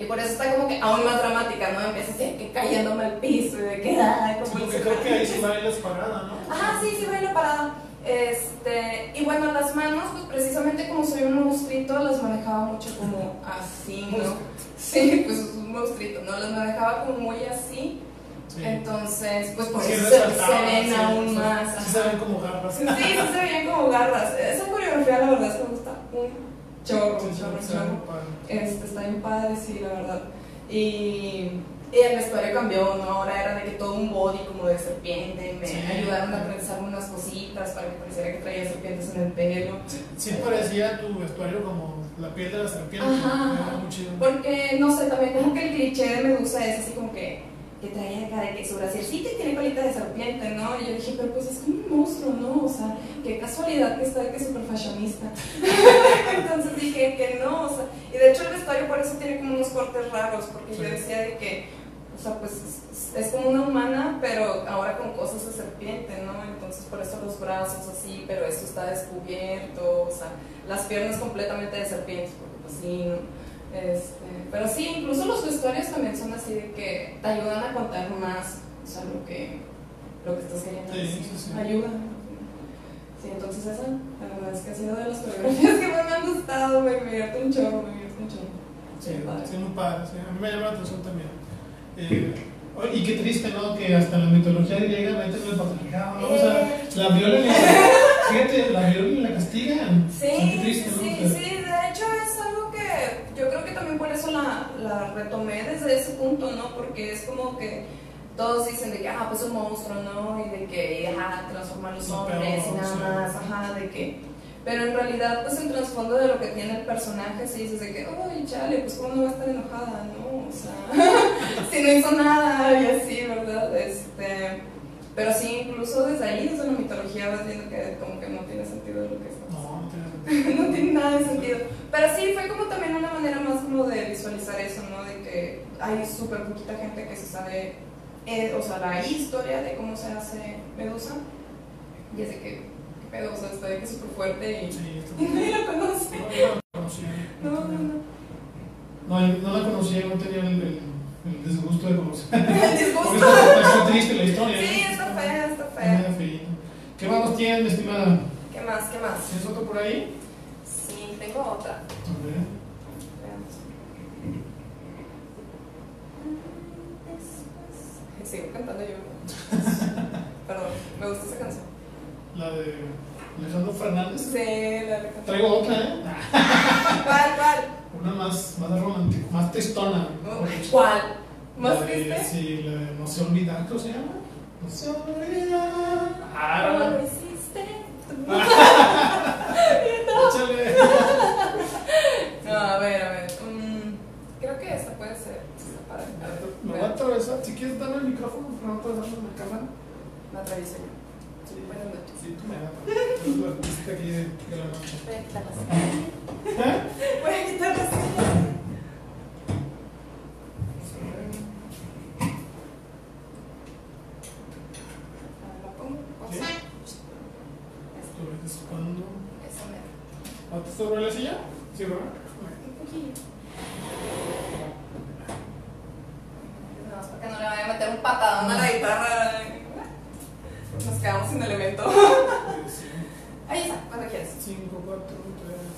Y por eso está como que aún más dramática, ¿no? Empieza así, que cayéndome al piso y de que,
Sí,
como
porque
el
creo que ahí sí bailas parada, ¿no?
Ajá, sí, sí, bailo parada. Este, y bueno, las manos, pues precisamente como soy un monstruito, las manejaba mucho como así, ¿no? Sí, pues es un monstruito, ¿no? Las manejaba como muy así.
Sí.
Entonces, pues por
Sí,
eso se, ven
sí,
aún más.
Sí, se ven como garras.
Sí, sí, se veían como garras. Esa coreografía, la verdad, es que me gusta un chorro, un chorro, chorro. Este, está bien padre, sí, la verdad. Y el vestuario cambió, ¿no? Ahora era de que todo un body como de serpiente. Me
Sí.
ayudaron a trenzarme unas cositas para que pareciera que traía serpientes en el pelo.
Sí, sí parecía tu vestuario como la piel de la serpiente.
Ajá.
Era muy chido.
Porque, no sé, también como que el cliché de Medusa es así como que, que trae acá de que su braciercito y tiene colita de serpiente, ¿no? Y yo dije, pero pues es como un monstruo, ¿no? O sea, qué casualidad que está de que es súper fashionista. Entonces dije que no, o sea, y de hecho el vestuario por eso tiene como unos cortes raros, porque yo decía de que, o sea, pues es, como una humana, pero ahora con cosas de serpiente, ¿no? Entonces por eso los brazos así, pero esto está descubierto, o sea, las piernas completamente de serpientes, porque pues sí, ¿no? Este, pero sí, incluso los vestuarios también son así de que te ayudan a contar más, o sea, lo que, lo que estás queriendo
Sí,
decir.
sí, sí.
Ayudan. Sí, entonces esa, la verdad es que ha sido de las coreografías que más me han gustado, me divierte un chorro, me divierte un chorro.
Sí,
padre.
sí, muy padre. sí. A mí me llama la atención también. Eh, y qué triste, ¿no? Que hasta la mitología griega meten el patriarcado, ¿no? O
Eh.
sea, la violan y la, fíjate, la violan y la castigan.
Sí,
O sea, qué triste, ¿no?
sí, sí, de hecho es algo que yo creo que también por eso la, la retomé desde ese punto, ¿no? Porque es como que todos dicen de que, ah, pues un monstruo, ¿no? Y de que, ajá, transforma a los
Lo
hombres y nada más, ajá, de que... Pero en realidad, pues el trasfondo de lo que tiene el personaje, sí dices de que, uy, chale, pues cómo no va a estar enojada, ¿no? O sea, si no hizo nada y así, ¿verdad? Este... Pero sí, incluso desde ahí, desde la mitología, vas viendo que como que no tiene sentido lo que está
No, no tiene sentido.
no tiene nada de sentido. Pero sí, fue como también una manera más como de visualizar eso, ¿no? De que hay súper poquita gente que se sabe, eh, o sea, la historia de cómo se hace Medusa. Y es de que, qué pedo, o sea, está de que es súper fuerte y,
Sí,
y nadie la conoce.
No, no la conocía.
No, no, no.
No, no la conocía, no tenía el, el, el disgusto de conocer.
El disgusto.
está, triste la historia.
Sí, está fea, está fea.
¿Qué más tienen, estimada?
¿Qué más? ¿Qué más?
¿Tienes otro por ahí?
Sí, tengo otra.
A ver.
Veamos. Sigo cantando yo. Perdón, me gusta esa canción.
La de Alejandro Fernández.
Sí, la de
Traigo otra, ¿eh?
¿Cuál, cuál?
Una más, más romántica, más tristona.
¿Cuál? ¿Más
La de-
triste?
Sí, la de No se olvida, ¿cómo se llama? No se olvida. Ah,
¿Cómo
no.
lo hiciste tú?
Échale.
No, a ver, a ver. mm, creo que esta puede ser.
Me voy a atravesar. Si quieres, dame el micrófono, pero no atravesando la cámara.
La atravieso yo. Buenas noches.
Sí, tú me amas.
Voy a quitar la
¿Eh?
Voy a quitar la ah, ¿La pongo?
¿Sí? ¿Tú estás cuando?
Eso
me. ¿Antes sobre la silla? Sí, ¿verdad?
Un poquillo. No, es porque no le voy a meter un patadón a la guitarra. Eh. Nos quedamos sin elemento. Sí. Ahí está, cuando quieras.
5, 4, 3.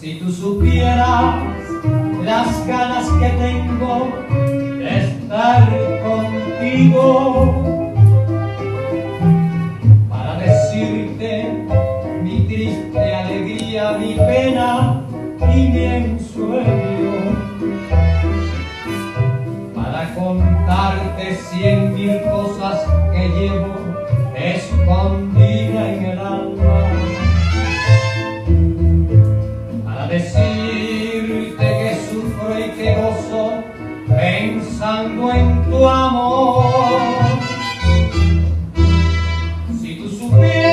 Si tú supieras las ganas que tengo de estar contigo mi pena y mi ensueño. Para contarte cien mil cosas que llevo escondida en el alma. Para decirte que sufro y que gozo pensando en tu amor. Si tú supieras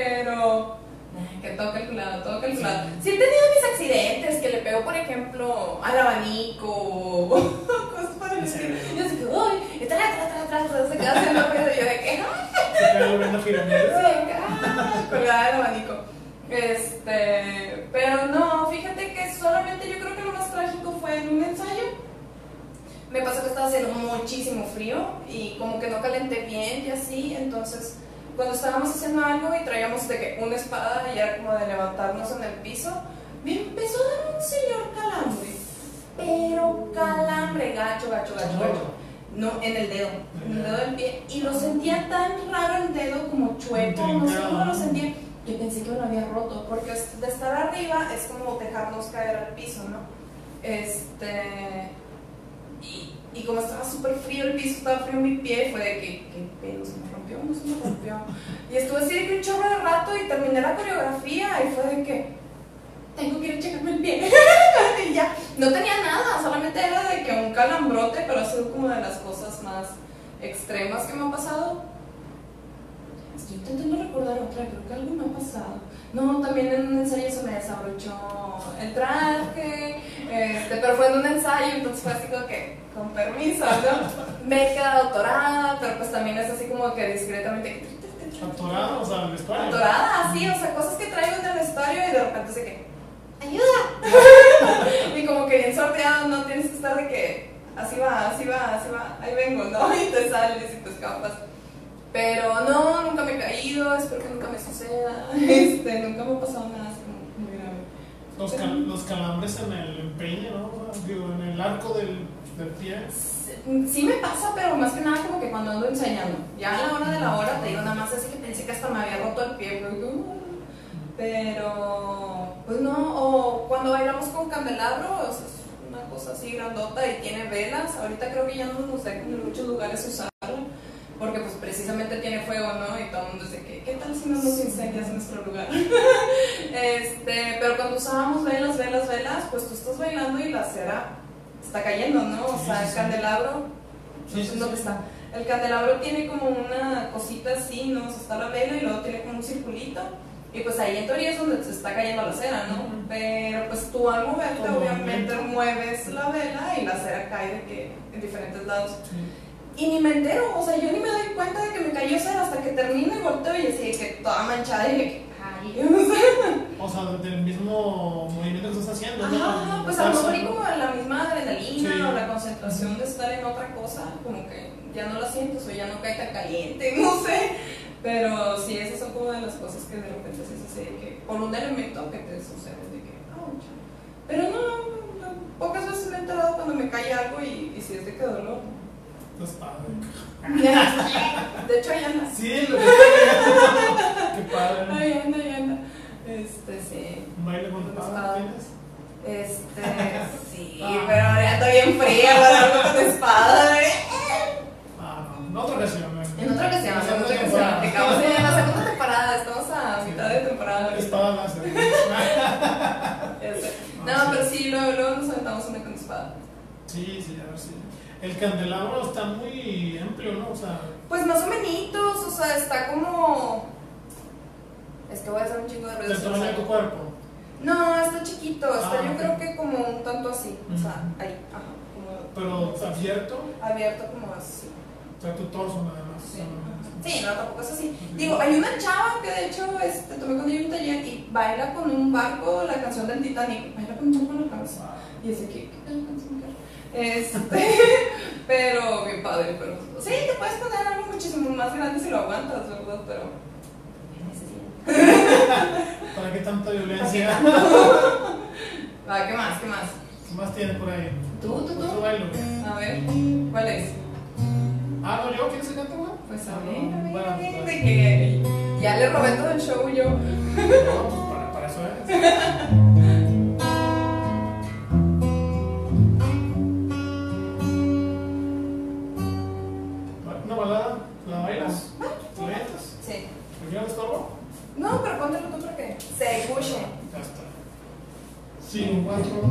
pero eh, que todo calculado, todo calculado. Sí. sí he tenido mis accidentes, que le pego, por ejemplo, al abanico o cosas para el estilo. Yo así que, uy, está atrás, atrás, atrás, atrás, se queda haciendo ruido. Yo de que,
Se volviendo
pirámide. Colgada del abanico. Este, pero no, fíjate que solamente yo creo que lo más trágico fue en un ensayo. Me pasó que estaba haciendo muchísimo frío y como que no calenté bien y así, entonces cuando estábamos haciendo algo y traíamos de que una espada y era como de levantarnos en el piso, me empezó a dar un señor calambre, pero calambre, gacho, gacho, gacho, gacho. No, en el dedo, en el dedo del pie. Y lo sentía tan raro el dedo como chueco, no sé cómo lo sentía. Yo pensé que lo había roto, porque de estar arriba es como dejarnos caer al piso, ¿no? Este. Y, y como estaba súper frío el piso, estaba frío mi pie, fue de que, qué pedos, ¿no? Rompió? No se me rompió. Y estuve así de un chorro de rato y terminé la coreografía y fue de que, tengo que ir a checarme el pie. y ya, no tenía nada, solamente era de que un calambrote, pero ha sido como de las cosas más extremas que me han pasado. Estoy intentando recordar otra, creo que algo me ha pasado. No, también en un ensayo se me desabrochó el traje, este, pero fue en un ensayo, entonces fue así como que, con permiso, ¿no? Me he quedado atorada, pero pues también es así como que discretamente.
¿Atorada? O sea, el vestuario.
Atorada, sí, o sea, cosas que traigo en el vestuario y de repente sé que, ¡ayuda! y como que bien sorteado, no tienes que estar de que, así va, así va, así va, ahí vengo, ¿no? Y te sales y te escapas. Pero no, nunca me he caído, espero que nunca me suceda. Este, nunca me ha pasado nada así como muy grave.
Los, cal- los calambres en el empeine, ¿no? Digo, en el arco del, del pie.
Sí, sí me pasa, pero más que nada como que cuando ando ensayando. Ya a la hora de la hora, te digo, nada más así que pensé que hasta me había roto el pie. pero digo, "Uh". Pero, pues no, o cuando bailamos con candelabro, o sea, es una cosa así grandota y tiene velas. Ahorita creo que ya no nos dejan en muchos lugares usarla, porque pues precisamente tiene fuego, ¿no? Y todo el mundo dice que, ¿qué tal si no nos incendias en nuestro lugar? este, pero cuando usábamos velas, velas, velas, pues tú estás bailando y la cera está cayendo, ¿no? O sea, el candelabro,
Sí, sí,
dónde está. El candelabro tiene como una cosita así, ¿no? O sea, está la vela y luego tiene como un circulito. Y pues ahí en teoría es donde se está cayendo la cera, ¿no? Pero pues tú al moverte obviamente mueves la vela y la cera cae de que en diferentes lados. Y ni me entero, o sea, yo ni me doy cuenta de que me cayó cera hasta que termino y volteo y así de que toda manchada y de que, ay, o sea,
O sea, del mismo movimiento que estás haciendo, ¿no?
Ajá, pues a lo mejor y
¿no?
como la misma adrenalina
Sí.
o la concentración de estar en otra cosa, como que ya no la sientes o ya no cae tan caliente, no sé. Pero sí, esas son como de las cosas que de repente se así de que por un elemento que te sucede de que, ouch. Pero no, no, pocas veces me he enterado cuando me cae algo y, y si es de que dolor.
Padre.
De hecho, ahí anda.
Sí, lo que Qué padre.
Ahí anda, ahí anda. Este, sí.
¿Un baile con espada. tienes?
Este, sí,
Ah.
pero ahora ando bien fría para algo con espada, ¿eh?
Ah, no. En otra ocasión. ¿eh?
En otra ocasión, en otra ocasión. Estamos en la segunda temporada, estamos a mitad de temporada.
Espada láser.
Sé. No, pero sí, luego, luego nos aventamos una con espada.
Sí, sí, a ver si. El candelabro está muy amplio, ¿no? O sea,
Pues más o menos, o sea, está como. Es que voy a hacer un chingo de ruido.
del tamaño de tu cuerpo.
No, está chiquito, está
Ah,
yo creo que como un tanto así. O sea, ahí, ajá, como
Pero abierto,
abierto como así.
o sea, tu torso nada más.
Sí. Sí, no, tampoco es así. Digo, hay una chava que de hecho este, tomé con ella un taller y baila con un barco la canción del Titanic. Baila con un barco en la cabeza. Y que, ¿qué canción? Este, pero bien padre, pero sí, te puedes poner algo muchísimo más grande si lo aguantas, ¿verdad? Pero
¿Para qué tanta violencia?
Va, ¿qué más? ¿Qué más?
¿Qué más tienes por ahí?
¿Tú, tú, tú?
Otro baile.
A ver, ¿cuál es?
Ah, no, yo, ¿quieres que cante, güey?
Pues a
Ah,
ver, a ver, a ver,
pues,
de que ya le robé todo el show yo.
No, pues para, para eso es.
No, pero póntelo tú para que se escuche.
Ya está. 5, 4.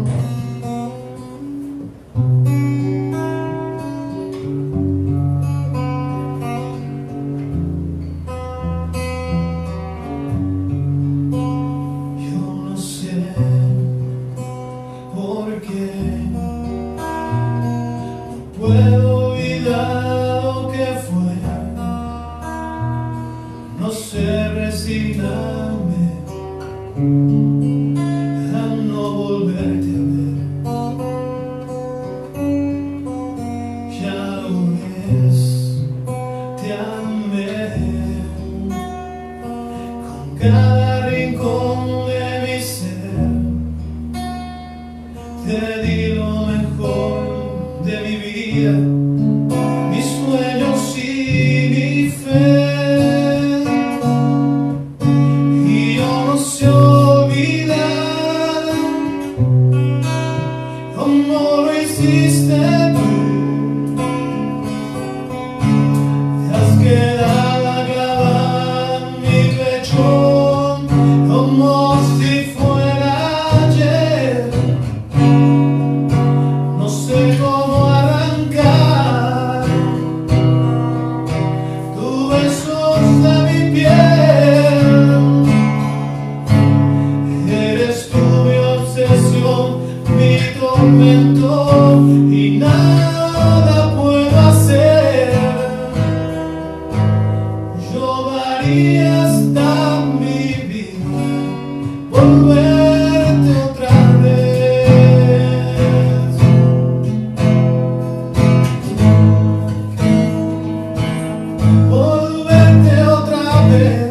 Amen.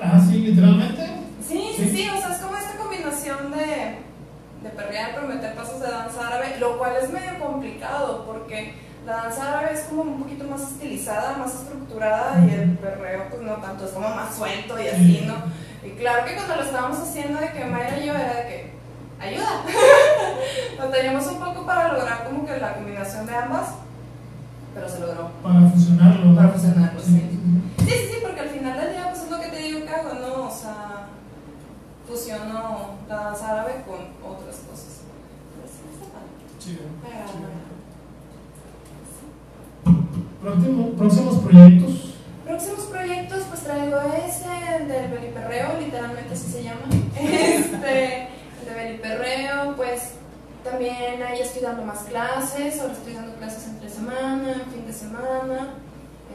¿Ah, sí,
literalmente?
Sí, sí, sí, o sea, es como esta combinación de, de perrear, pero meter pasos de danza árabe, lo cual es medio complicado porque la danza árabe es como un poquito más estilizada, más estructurada y el perreo, pues no tanto, es como más suelto y así, ¿no? Y claro que cuando lo estábamos haciendo, de que Mayra y yo era de que, ayuda, batallamos un poco para lograr como que la combinación de ambas, pero se logró.
Para fusionarlo.
Para fusionarlo, sí.
sí,
sí fusionó la danza árabe con otras cosas. Pues, sí, ¿eh?
¿eh? ¿Próximos proyectos?
Próximos proyectos, pues traigo ese del beliperreo, literalmente así se llama. Este, el de beliperreo, pues también ahí estoy dando más clases, ahora estoy dando clases entre semana, fin de semana.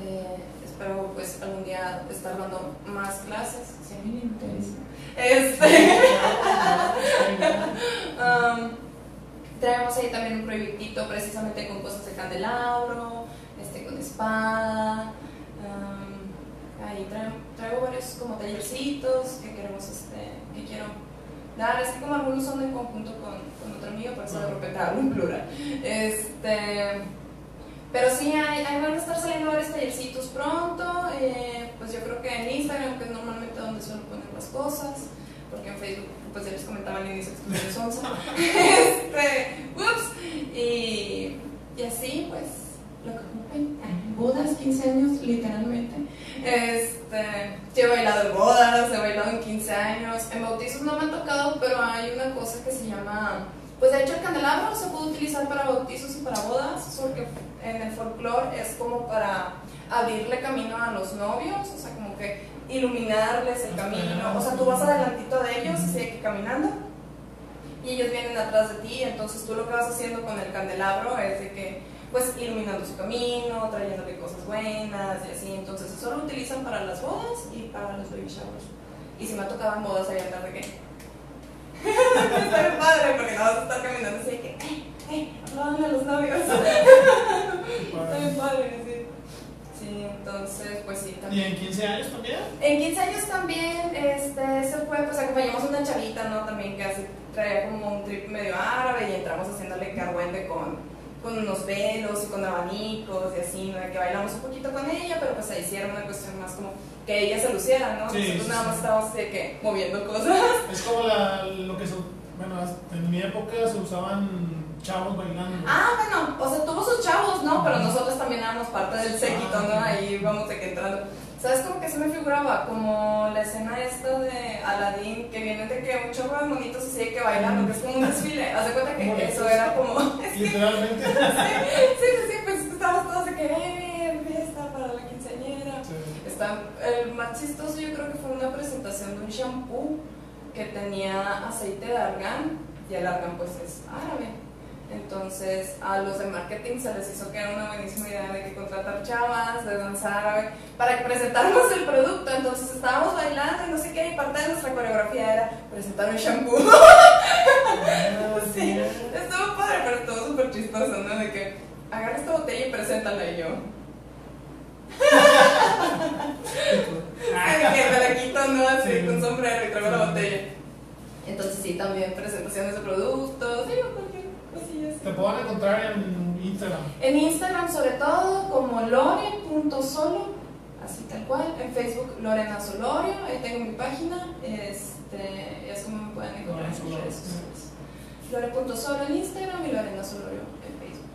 Eh, espero pues algún día estar dando más clases, si a mí me interesa. Este, um, traemos ahí también un proyectito precisamente con cosas de candelabro, este, con espada. um, ahí traigo, traigo varios como tallercitos que queremos, este, que quiero dar. Es que como algunos son en conjunto con, con otro amigo, por eso de repente hablo en plural. Este, pero sí, ahí van a estar saliendo varios tallercitos pronto. eh, pues yo creo que en Instagram, que es normalmente donde suelo poner las cosas, porque en Facebook, pues ya les comentaba al inicio que en Sonsa. este, ups, y, y así, pues, lo que ocupen. Bodas, 15 años, literalmente. Este, yo he bailado en bodas, he bailado en 15 años. En bautizos no me han tocado, pero hay una cosa que se llama. Pues de hecho, el candelabro se puede utilizar para bautizos y para bodas, porque en el folclore es como para abrirle camino a los novios, o sea, como que iluminarles el camino. O sea, tú vas adelantito de ellos y sigue caminando. Y ellos vienen atrás de ti, entonces tú lo que vas haciendo con el candelabro es de que, pues, iluminando su camino, trayéndole cosas buenas y así. Entonces, eso lo utilizan para las bodas y para los baby showers. Y si me ha tocado en bodas, ahí andar de que. Está bien padre, porque no vas a estar caminando así de que, ¡eh, eh! Hablaban a los novios. Está bien padre, sí. Sí, entonces, pues sí,
¿Y
también.
en 15 años también?
En 15 años también, este, se fue, pues acompañamos a una chavita, ¿no? También que así traía como un trip medio árabe y entramos haciéndole carguende con, con unos velos y con abanicos y así, ¿no? Que bailamos un poquito con ella, pero pues ahí sí era una cuestión más como que ella se luciera, ¿no?
Sí,
Nosotros
sí,
nada
sí.
más estábamos así de que moviendo cosas.
Es como la, lo que se. Bueno, en mi época se usaban chavos bailando.
Ah, bueno, o sea, tuvo sus chavos, ¿no? Pero nosotros también éramos parte del séquito, ¿no? Ahí vamos de que entrando. ¿Sabes cómo que se me figuraba? Como la escena esta de Aladdin, que vienen de que un chorro de monitos así de que bailando, que es como un desfile. Haz de cuenta que eso era como...
Literalmente.
Sí, sí, sí, pues estábamos todos de que, eh, fiesta para la quinceañera.
Sí.
Está, el más chistoso yo creo que fue una presentación de un shampoo que tenía aceite de argán y el argán pues es árabe. Entonces a los de marketing se les hizo que era una buenísima idea de que contratar chavas de danza árabe para que presentáramos el producto. Entonces estábamos bailando y no sé qué y parte de nuestra coreografía era presentar un shampoo. Sí, estuvo padre, pero estuvo súper chistoso, ¿no? De que agarra esta botella y preséntala y yo.
Ah,
que me la quito, ¿no? Así
Sí.
con sombrero y traigo la botella. Entonces sí, también presentaciones de productos, digo, cualquier cosilla así.
Te pueden encontrar en Instagram.
En Instagram sobre todo como lore.solo, así tal cual. En Facebook Lorena Solorio, ahí tengo mi página. Este, es como me pueden encontrar en sus redes sociales. Lore.solo en Instagram y Lorena Solorio en Facebook.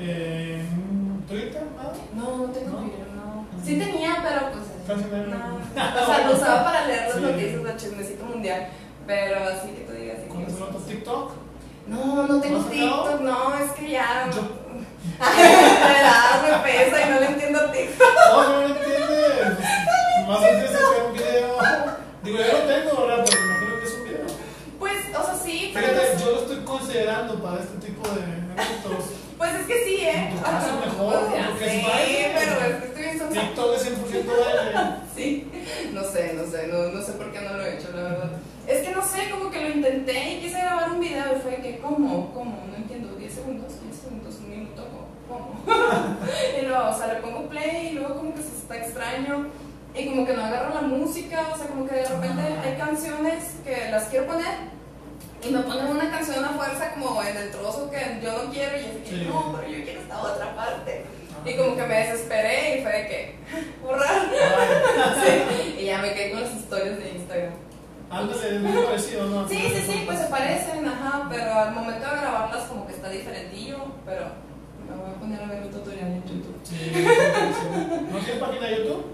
En Twitter, nada.
No, no tengo
¿No?
Twitter, no. Sí tenía, pero pues.
No.
O sea, lo usaba para leer las noticias del chismecito mundial. Pero así que tú digas. así
¿Cuál es el
como-
otro TikTok?
No, no tengo
¿No has
TikTok, no, es que ya.
Yo-
Me pesa y no le entiendo TikTok.
No, no lo entiendes. Más tienes que hacer un video. Digo, yo lo tengo, ¿verdad? Pero imagino que es un video.
Pues, o sea, sí, pero.
Fíjate, yo lo estoy considerando para este tipo de eventos.
Pues es que sí, ¿eh?
En tu caso mejor, porque es baile.
pero es que estoy bien sonsa.
TikTok es 100% baile.
Sí, no sé, no sé, no, no sé por qué no lo he hecho, la verdad. Es que no sé, como que lo intenté y quise grabar un video y fue que, ¿cómo? ¿Cómo? No entiendo, 10 segundos, 10 segundos, un minuto, ¿cómo? y luego, o sea, le pongo play y luego como que se está extraño y como que no agarro la música, o sea, como que de repente hay canciones que las quiero poner y me ponen una canción a fuerza como en el trozo que yo no quiero y es que,
Sí.
no, pero yo quiero esta otra parte. Y como que me desesperé y fue de que, borrar. Sí, y ya me quedé con las historias de Instagram.
Ándale, es muy parecido, ¿no?
Sí, sí, sí, pues se parecen, ajá, pero al momento de grabarlas como que está diferentillo, pero me voy a poner a ver un tutorial en YouTube.
Sí. ¿No tienes página de YouTube?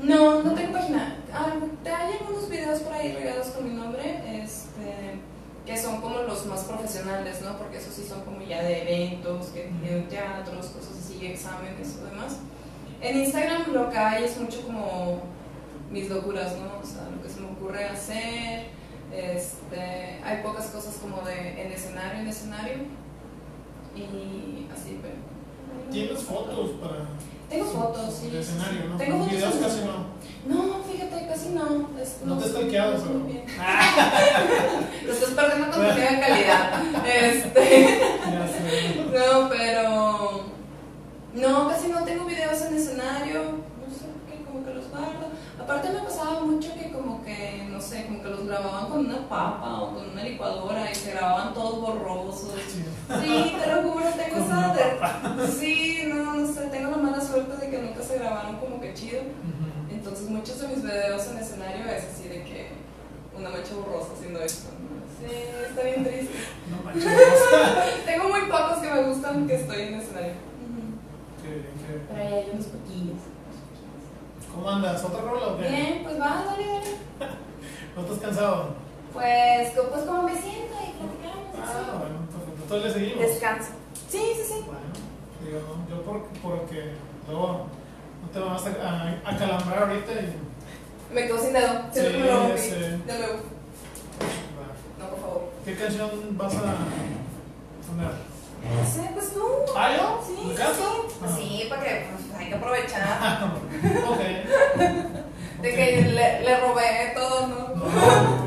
No, no tengo página. Ah, te hay algunos videos por ahí regados con mi nombre, este, que son como los más profesionales, ¿no? Porque esos sí son como ya de eventos, que de teatros, cosas así, exámenes o demás. En Instagram lo que hay es mucho como mis locuras, ¿no? O sea, lo que se me ocurre hacer. Este, hay pocas cosas como de en escenario, en escenario. Y así, pero.
¿Tienes fotos para
Tengo fotos, sí.
de escenario, no?
Tengo fotos.
Videos
en-
casi no.
No, fíjate, casi no. Es-
No te he stalkeado,
no bien. Lo estás perdiendo contenido de calidad. Este. No, pero. No, casi no tengo videos en escenario. No sé por qué, como que los guardo. Aparte, me pasaba mucho que, como que, no sé, como que los grababan con una papa o con una licuadora y se grababan todos borrosos.
Sí.
Sí, te lo juro, tengo esa. de- Sí, no, no sé, tengo la mala suerte de que nunca se grabaron como que chido. Entonces, muchos de mis videos en escenario es así de que una mancha borrosa haciendo esto. ¿no? Sí, está bien triste.
No manches.
Tengo muy pocos que me gustan que estoy en escenario.
Qué bien, qué bien.
Pero ahí hay unos poquillos.
¿Cómo andas? ¿Otra rola o qué?
Bien, pues va, dale, dale.
¿No estás cansado?
Pues, pues como me siento y platicamos.
Ah,
así.
bueno. Entonces le seguimos.
Descanso. Sí, sí, sí.
Bueno, digo, no, yo por, porque luego no te vas a, a, acalambrar ahorita y.
Me quedo sin dedo. Me lo rompí.
Sí, sí.
De nuevo. No, por favor.
¿Qué canción vas a poner?
No sé, pues tú.
¿Ah, yo?
Sí,
¿Me
sí. Pues sí, porque pues, hay que aprovechar.
ok.
De
Ok.
que le, le robé todo, ¿no?
¿Cuál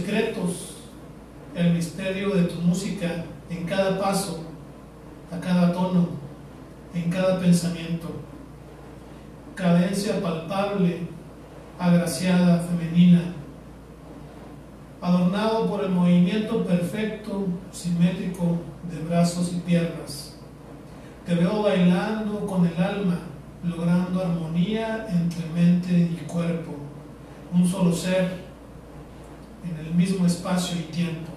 secretos, el misterio de tu música en cada paso, a cada tono, en cada pensamiento. Cadencia palpable, agraciada, femenina, adornado por el movimiento perfecto, simétrico de brazos y piernas. Te veo bailando con el alma, logrando armonía entre mente y cuerpo, un solo ser en el mismo espacio y tiempo.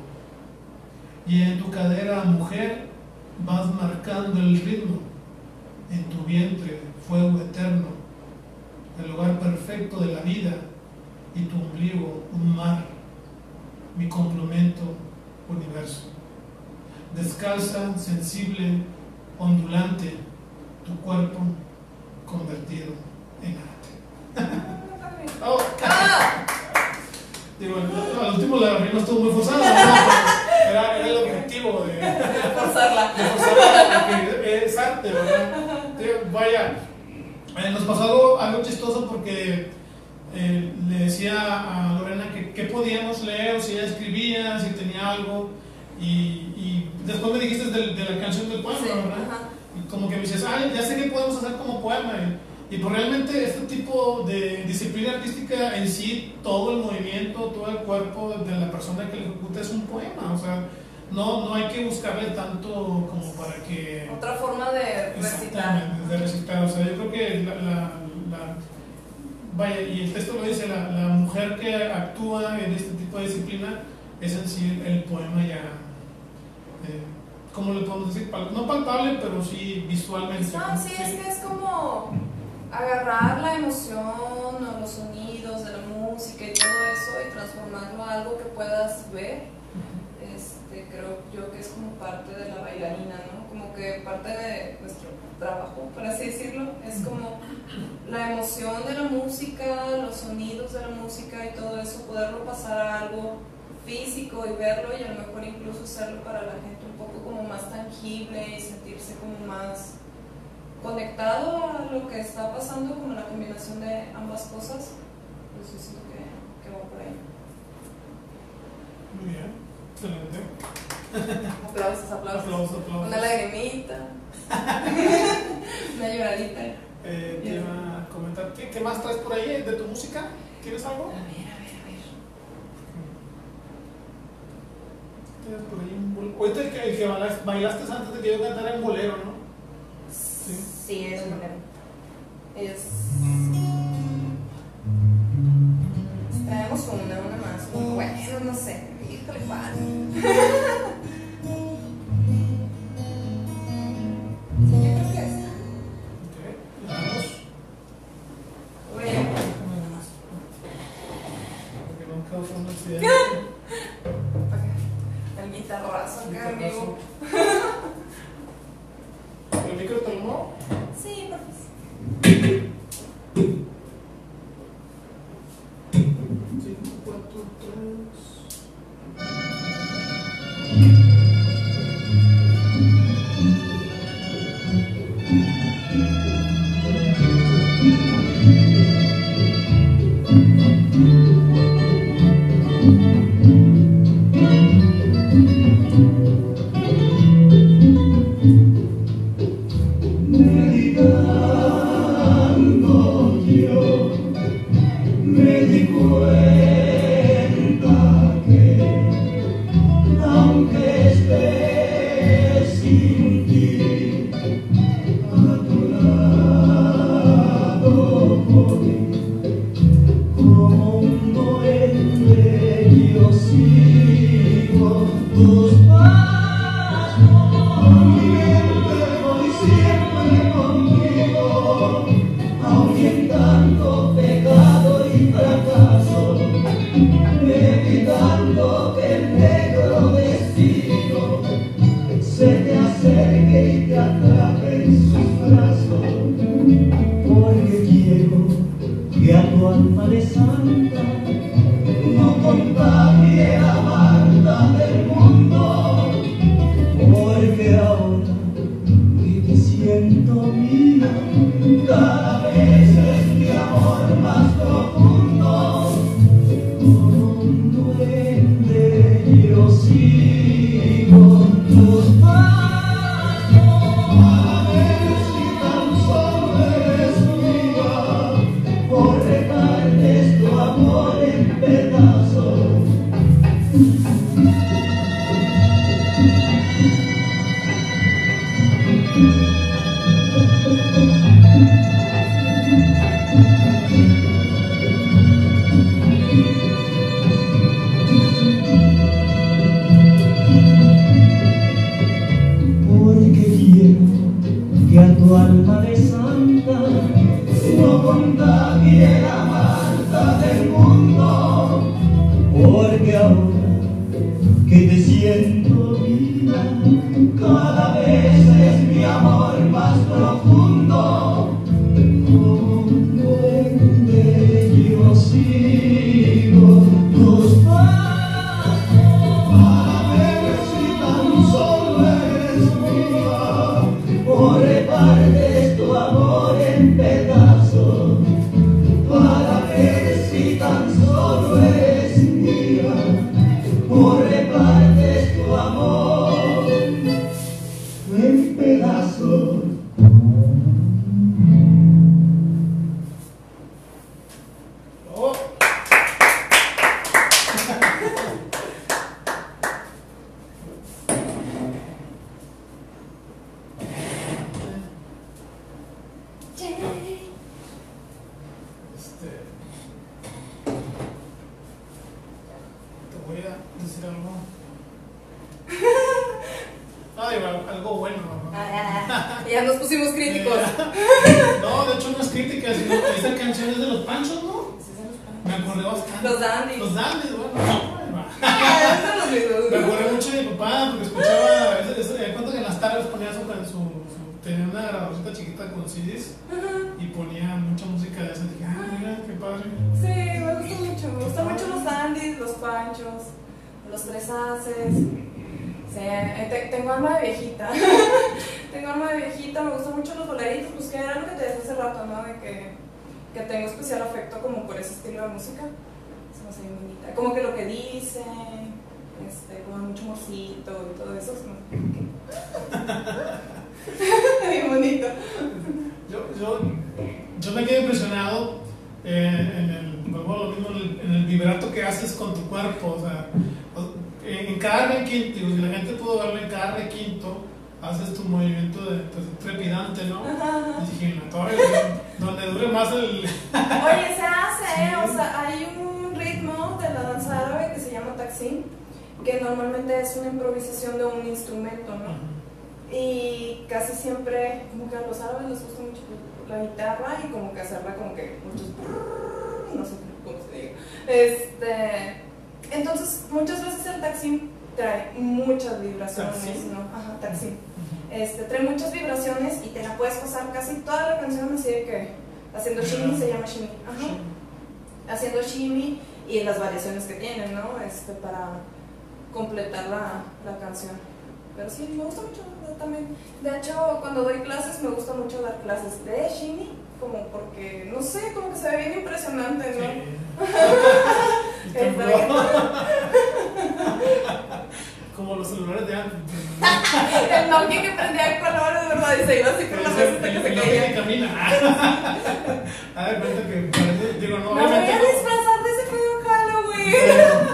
Y en tu cadera, mujer, vas marcando el ritmo, en tu vientre, fuego eterno, el lugar perfecto de la vida, y tu ombligo, un mar, mi complemento, universo. Descalza, sensible, ondulante, tu cuerpo convertido en arte. Oh. digo, al último la rima estuvo muy forzada, ¿no? Era, era el objetivo de,
Forzarla.
de forzarla, es arte, ¿verdad? Digo, Vaya, eh, nos pasó algo, algo chistoso porque eh, le decía a Lorena que, que podíamos leer, si ella escribía, si tenía algo, y, y después me dijiste de, de la canción del poema,
Sí,
¿verdad?
ajá.
Y como que me dices, ah, ya sé qué podemos hacer como poema. Y, y pues realmente este tipo de disciplina artística en sí, todo el movimiento, todo el cuerpo de la persona que lo ejecuta es un poema. O sea, no, no hay que buscarle tanto como para que...
Otra forma de recitar.
De recitar. O sea, yo creo que la, la- la- vaya, y el texto lo dice, la, la mujer que actúa en este tipo de disciplina es en sí el poema ya, eh, ¿cómo le podemos decir? No palpable, pero sí visualmente.
No, sí, es que es como agarrar la emoción o los sonidos de la música y todo eso y transformarlo a algo que puedas ver. Este, creo yo que es como parte de la bailarina, ¿no? Como que parte de nuestro trabajo, por así decirlo, es como la emoción de la música, los sonidos de la música y todo eso, poderlo pasar a algo físico y verlo y a lo mejor incluso hacerlo para la gente un poco como más tangible y sentirse como más conectado a lo que está pasando, como la combinación de ambas cosas, pues yo siento que, que va por ahí.
Muy bien, excelente.
Aplausos, aplausos.
Aplausos, aplausos.
Una lagrimita. Una lloradita.
Eh, te iba a comentar, ¿qué, qué más traes por ahí de tu música? ¿Quieres algo?
A ver, a ver, a ver.
Tienes por ahí un bol- Ahorita el que, el que bailaste, bailaste antes de que yo cantara en bolero, ¿no? Sí.
Sí, es bolero. Es. Traemos una, una más. Bueno, no sé. Híjole, cuál.
decir algo? Ah, bueno. Ah, ah,
ya nos pusimos críticos.
no, de hecho no es crítica, sino que esa canción es de los panchos, ¿no?
Me acordé bastante. Los dandies. Los
dandies, bueno.
Me acuerdo
mucho de mi papá porque escuchaba. Ya cuento que en las tardes ponía su, su, Tenía una grabadorcita chiquita con CDs y ponía mucha música de esa. Dije, ah, mira, qué padre.
Sí, me gusta mucho. Me gusta mucho los tres haces. Eh, tengo alma de viejita. tengo alma de viejita, me gustan mucho los boleritos, pues era lo que te decía hace rato, ¿no? De que, que tengo especial afecto como por ese estilo de música. Se me hace bonita. Como que lo que dice, este, como mucho mocito y todo eso. Es como... bien bonito.
Yo, yo, yo me quedé impresionado eh, en el vuelvo lo mismo en el, vibrato que haces con tu cuerpo, o sea, en, cada requinto, si la gente pudo verlo en cada requinto, haces tu movimiento de, pues, trepidante, ¿no?
Ajá,
ajá. Donde dure más el... Oye,
se hace, ¿eh? o sea, hay un ritmo de la danza árabe que se llama taxim, que normalmente es una improvisación de un instrumento, ¿no? Y casi siempre, como que a los árabes les gusta mucho la guitarra y como que hacerla como que muchos no sé cómo se diga. Este, entonces, muchas veces el taxi trae muchas vibraciones, ¿no? Ajá, taxi. Este, trae muchas vibraciones y te la puedes pasar casi toda la canción así de que haciendo shimmy, se llama shimmy. Ajá. Haciendo shimmy y las variaciones que tienen, ¿no? Este, para completar la, la canción. Pero sí, me gusta mucho también. De hecho, cuando doy clases, me gusta mucho dar clases de shimmy como porque, no sé, como que se ve bien impresionante, ¿no?
Sí. Como los celulares de antes.
El Nokia que prendía colores, ¿verdad? Y se iba así por la mesa hasta que se
El que
caía.
camina. A ver, cuenta que parece, digo, no,
Me voy a disfrazar de ese feo Halloween.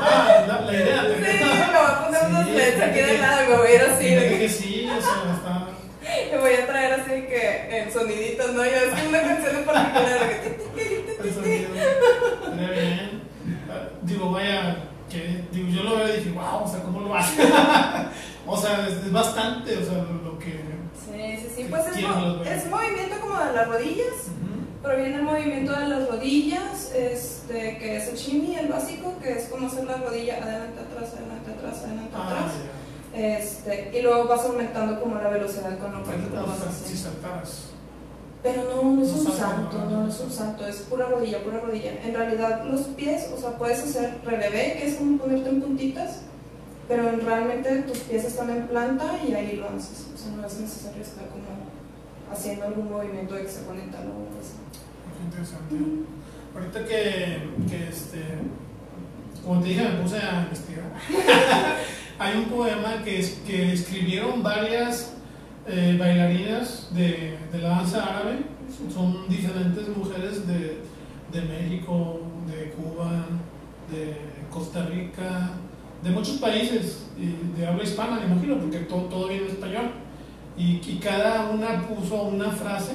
Ah, la, la idea.
Sí, me voy a poner unos leds aquí de lado y me voy a ir así. de
que sí, o sea, está.
voy a traer así que el sonidito, ¿no? Ya es una canción en particular. que.
Estaría bien. Digo, vaya, que digo, yo lo veo y dije, wow, o sea, ¿cómo lo hace? o sea, es, es bastante, o sea, lo, lo que.
Sí, sí, sí. Pues es,
¿Quién
mo- es movimiento como de las rodillas.
Ujú.
Proviene el movimiento de las rodillas, este, que es el shimmy, el básico, que es como hacer la rodilla adelante, atrás, adelante, atrás, adelante,
Ah,
atrás. Este, y luego vas aumentando como la velocidad con que
Parece
lo vas
si
haciendo.
saltaras.
Pero no, no es
No
un
salto, no,
no, es un salto, es pura rodilla, pura rodilla. En realidad los pies, o sea, puedes hacer relevé, que es como ponerte en puntitas, pero en- realmente tus pies están en planta y ahí lo haces. O sea, no es necesario estar como haciendo algún movimiento hexagonal o algo así.
Interesante. Ahorita que, que este, como te dije, me puse a investigar. Hay un poema que, es- que escribieron varias eh, bailarinas de, la danza árabe. Son diferentes mujeres de, México, de Cuba, de Costa Rica, de muchos países de habla hispana, me imagino, porque todo, todo viene en español. Y, cada una puso una frase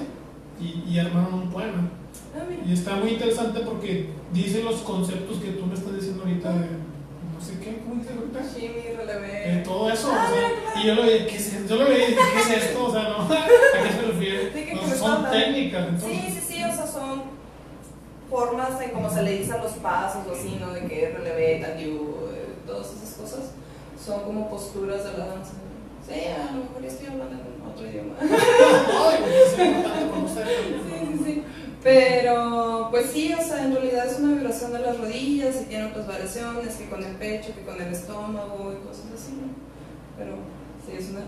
y armaron un poema. Y está muy interesante porque dice los conceptos que tú me estás diciendo ahorita de no sé qué, ¿cómo dice ahorita? Eh,
relevé.
todo eso,
Ah,
o sea,
mira, claro.
y yo lo vi, ¿qué es esto? Yo lo dije, ¿qué es esto? O sea, ¿no? ¿A qué se refiere? Son técnicas, entonces.
Sí, sí, sí, o sea, son formas en cómo se le dicen los pasos o así, ¿no? De que relevé, tandiu, eh, todas esas cosas. Son como posturas de la danza. Sí, a lo mejor estoy hablando en otro idioma.
Ay, pues.
Sí, sí, sí. Pero, pues sí, o sea, en realidad es una vibración de las rodillas y tiene otras variaciones que con el pecho, que con el estómago y cosas así, ¿no? Pero sí, es una.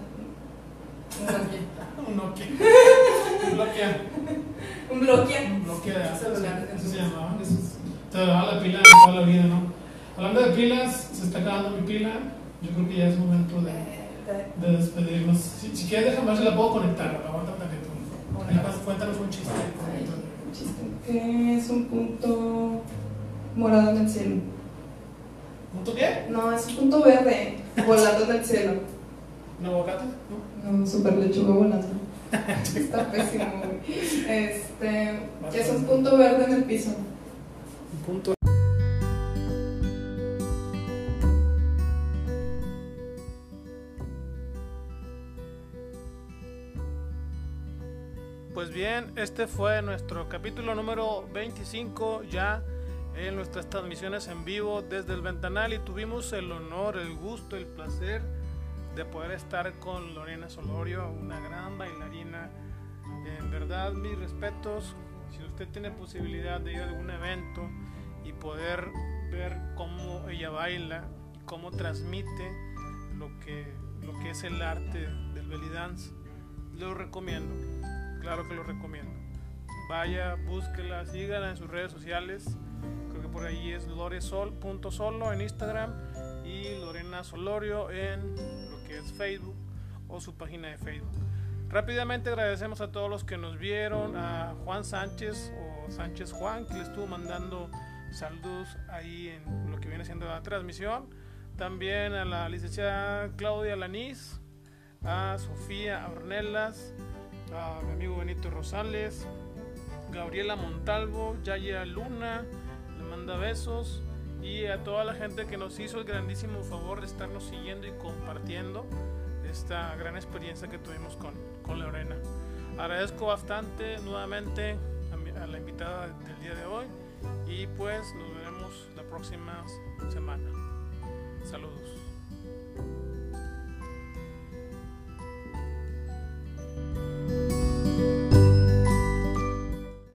Un Nokia. Un Nokia.
un bloque.
Un bloque de antes,
Celular.
Eso se llamaba. Eso es- te daba la pila toda la vida, ¿no? Hablando de pilas, se está acabando mi pila. Yo creo que ya es momento de, de despedirnos. Si, si quieres, déjame ver si la puedo conectar. Aguanta un pues, Cuéntanos un chiste.
¿Qué es un punto morado en el cielo?
¿Punto qué?
No, es un punto verde volando en el cielo.
¿Un aguacate? ¿No?
No, super lechuga volando. Está pésimo, güey. Este, ¿qué es un punto verde en el piso?
Un punto. Bien, este fue nuestro capítulo número 25 ya en nuestras transmisiones en vivo desde el Ventanal y tuvimos el honor, el gusto, el placer de poder estar con Lorena Solorio, una gran bailarina. En verdad, mis respetos. Si usted tiene posibilidad de ir a algún evento y poder ver cómo ella baila cómo transmite lo que, lo que es el arte del belly dance, lo recomiendo. Claro que lo recomiendo. Vaya, búsquela, sígala en sus redes sociales. Creo que por ahí es loresol.solo en Instagram y Lorena Solorio en lo que es Facebook o su página de Facebook. Rápidamente agradecemos a todos los que nos vieron, a Juan Sánchez o Sánchez Juan, que le estuvo mandando saludos ahí en lo que viene siendo la transmisión. También a la licenciada Claudia Lanís, a Sofía Ornelas, a mi amigo Benito Rosales, Gabriela Montalvo, Yaya Luna, le manda besos y a toda la gente que nos hizo el grandísimo favor de estarnos siguiendo y compartiendo esta gran experiencia que tuvimos con, con Lorena. Agradezco bastante nuevamente a, a la invitada del día de hoy y pues nos veremos la próxima semana. Saludos.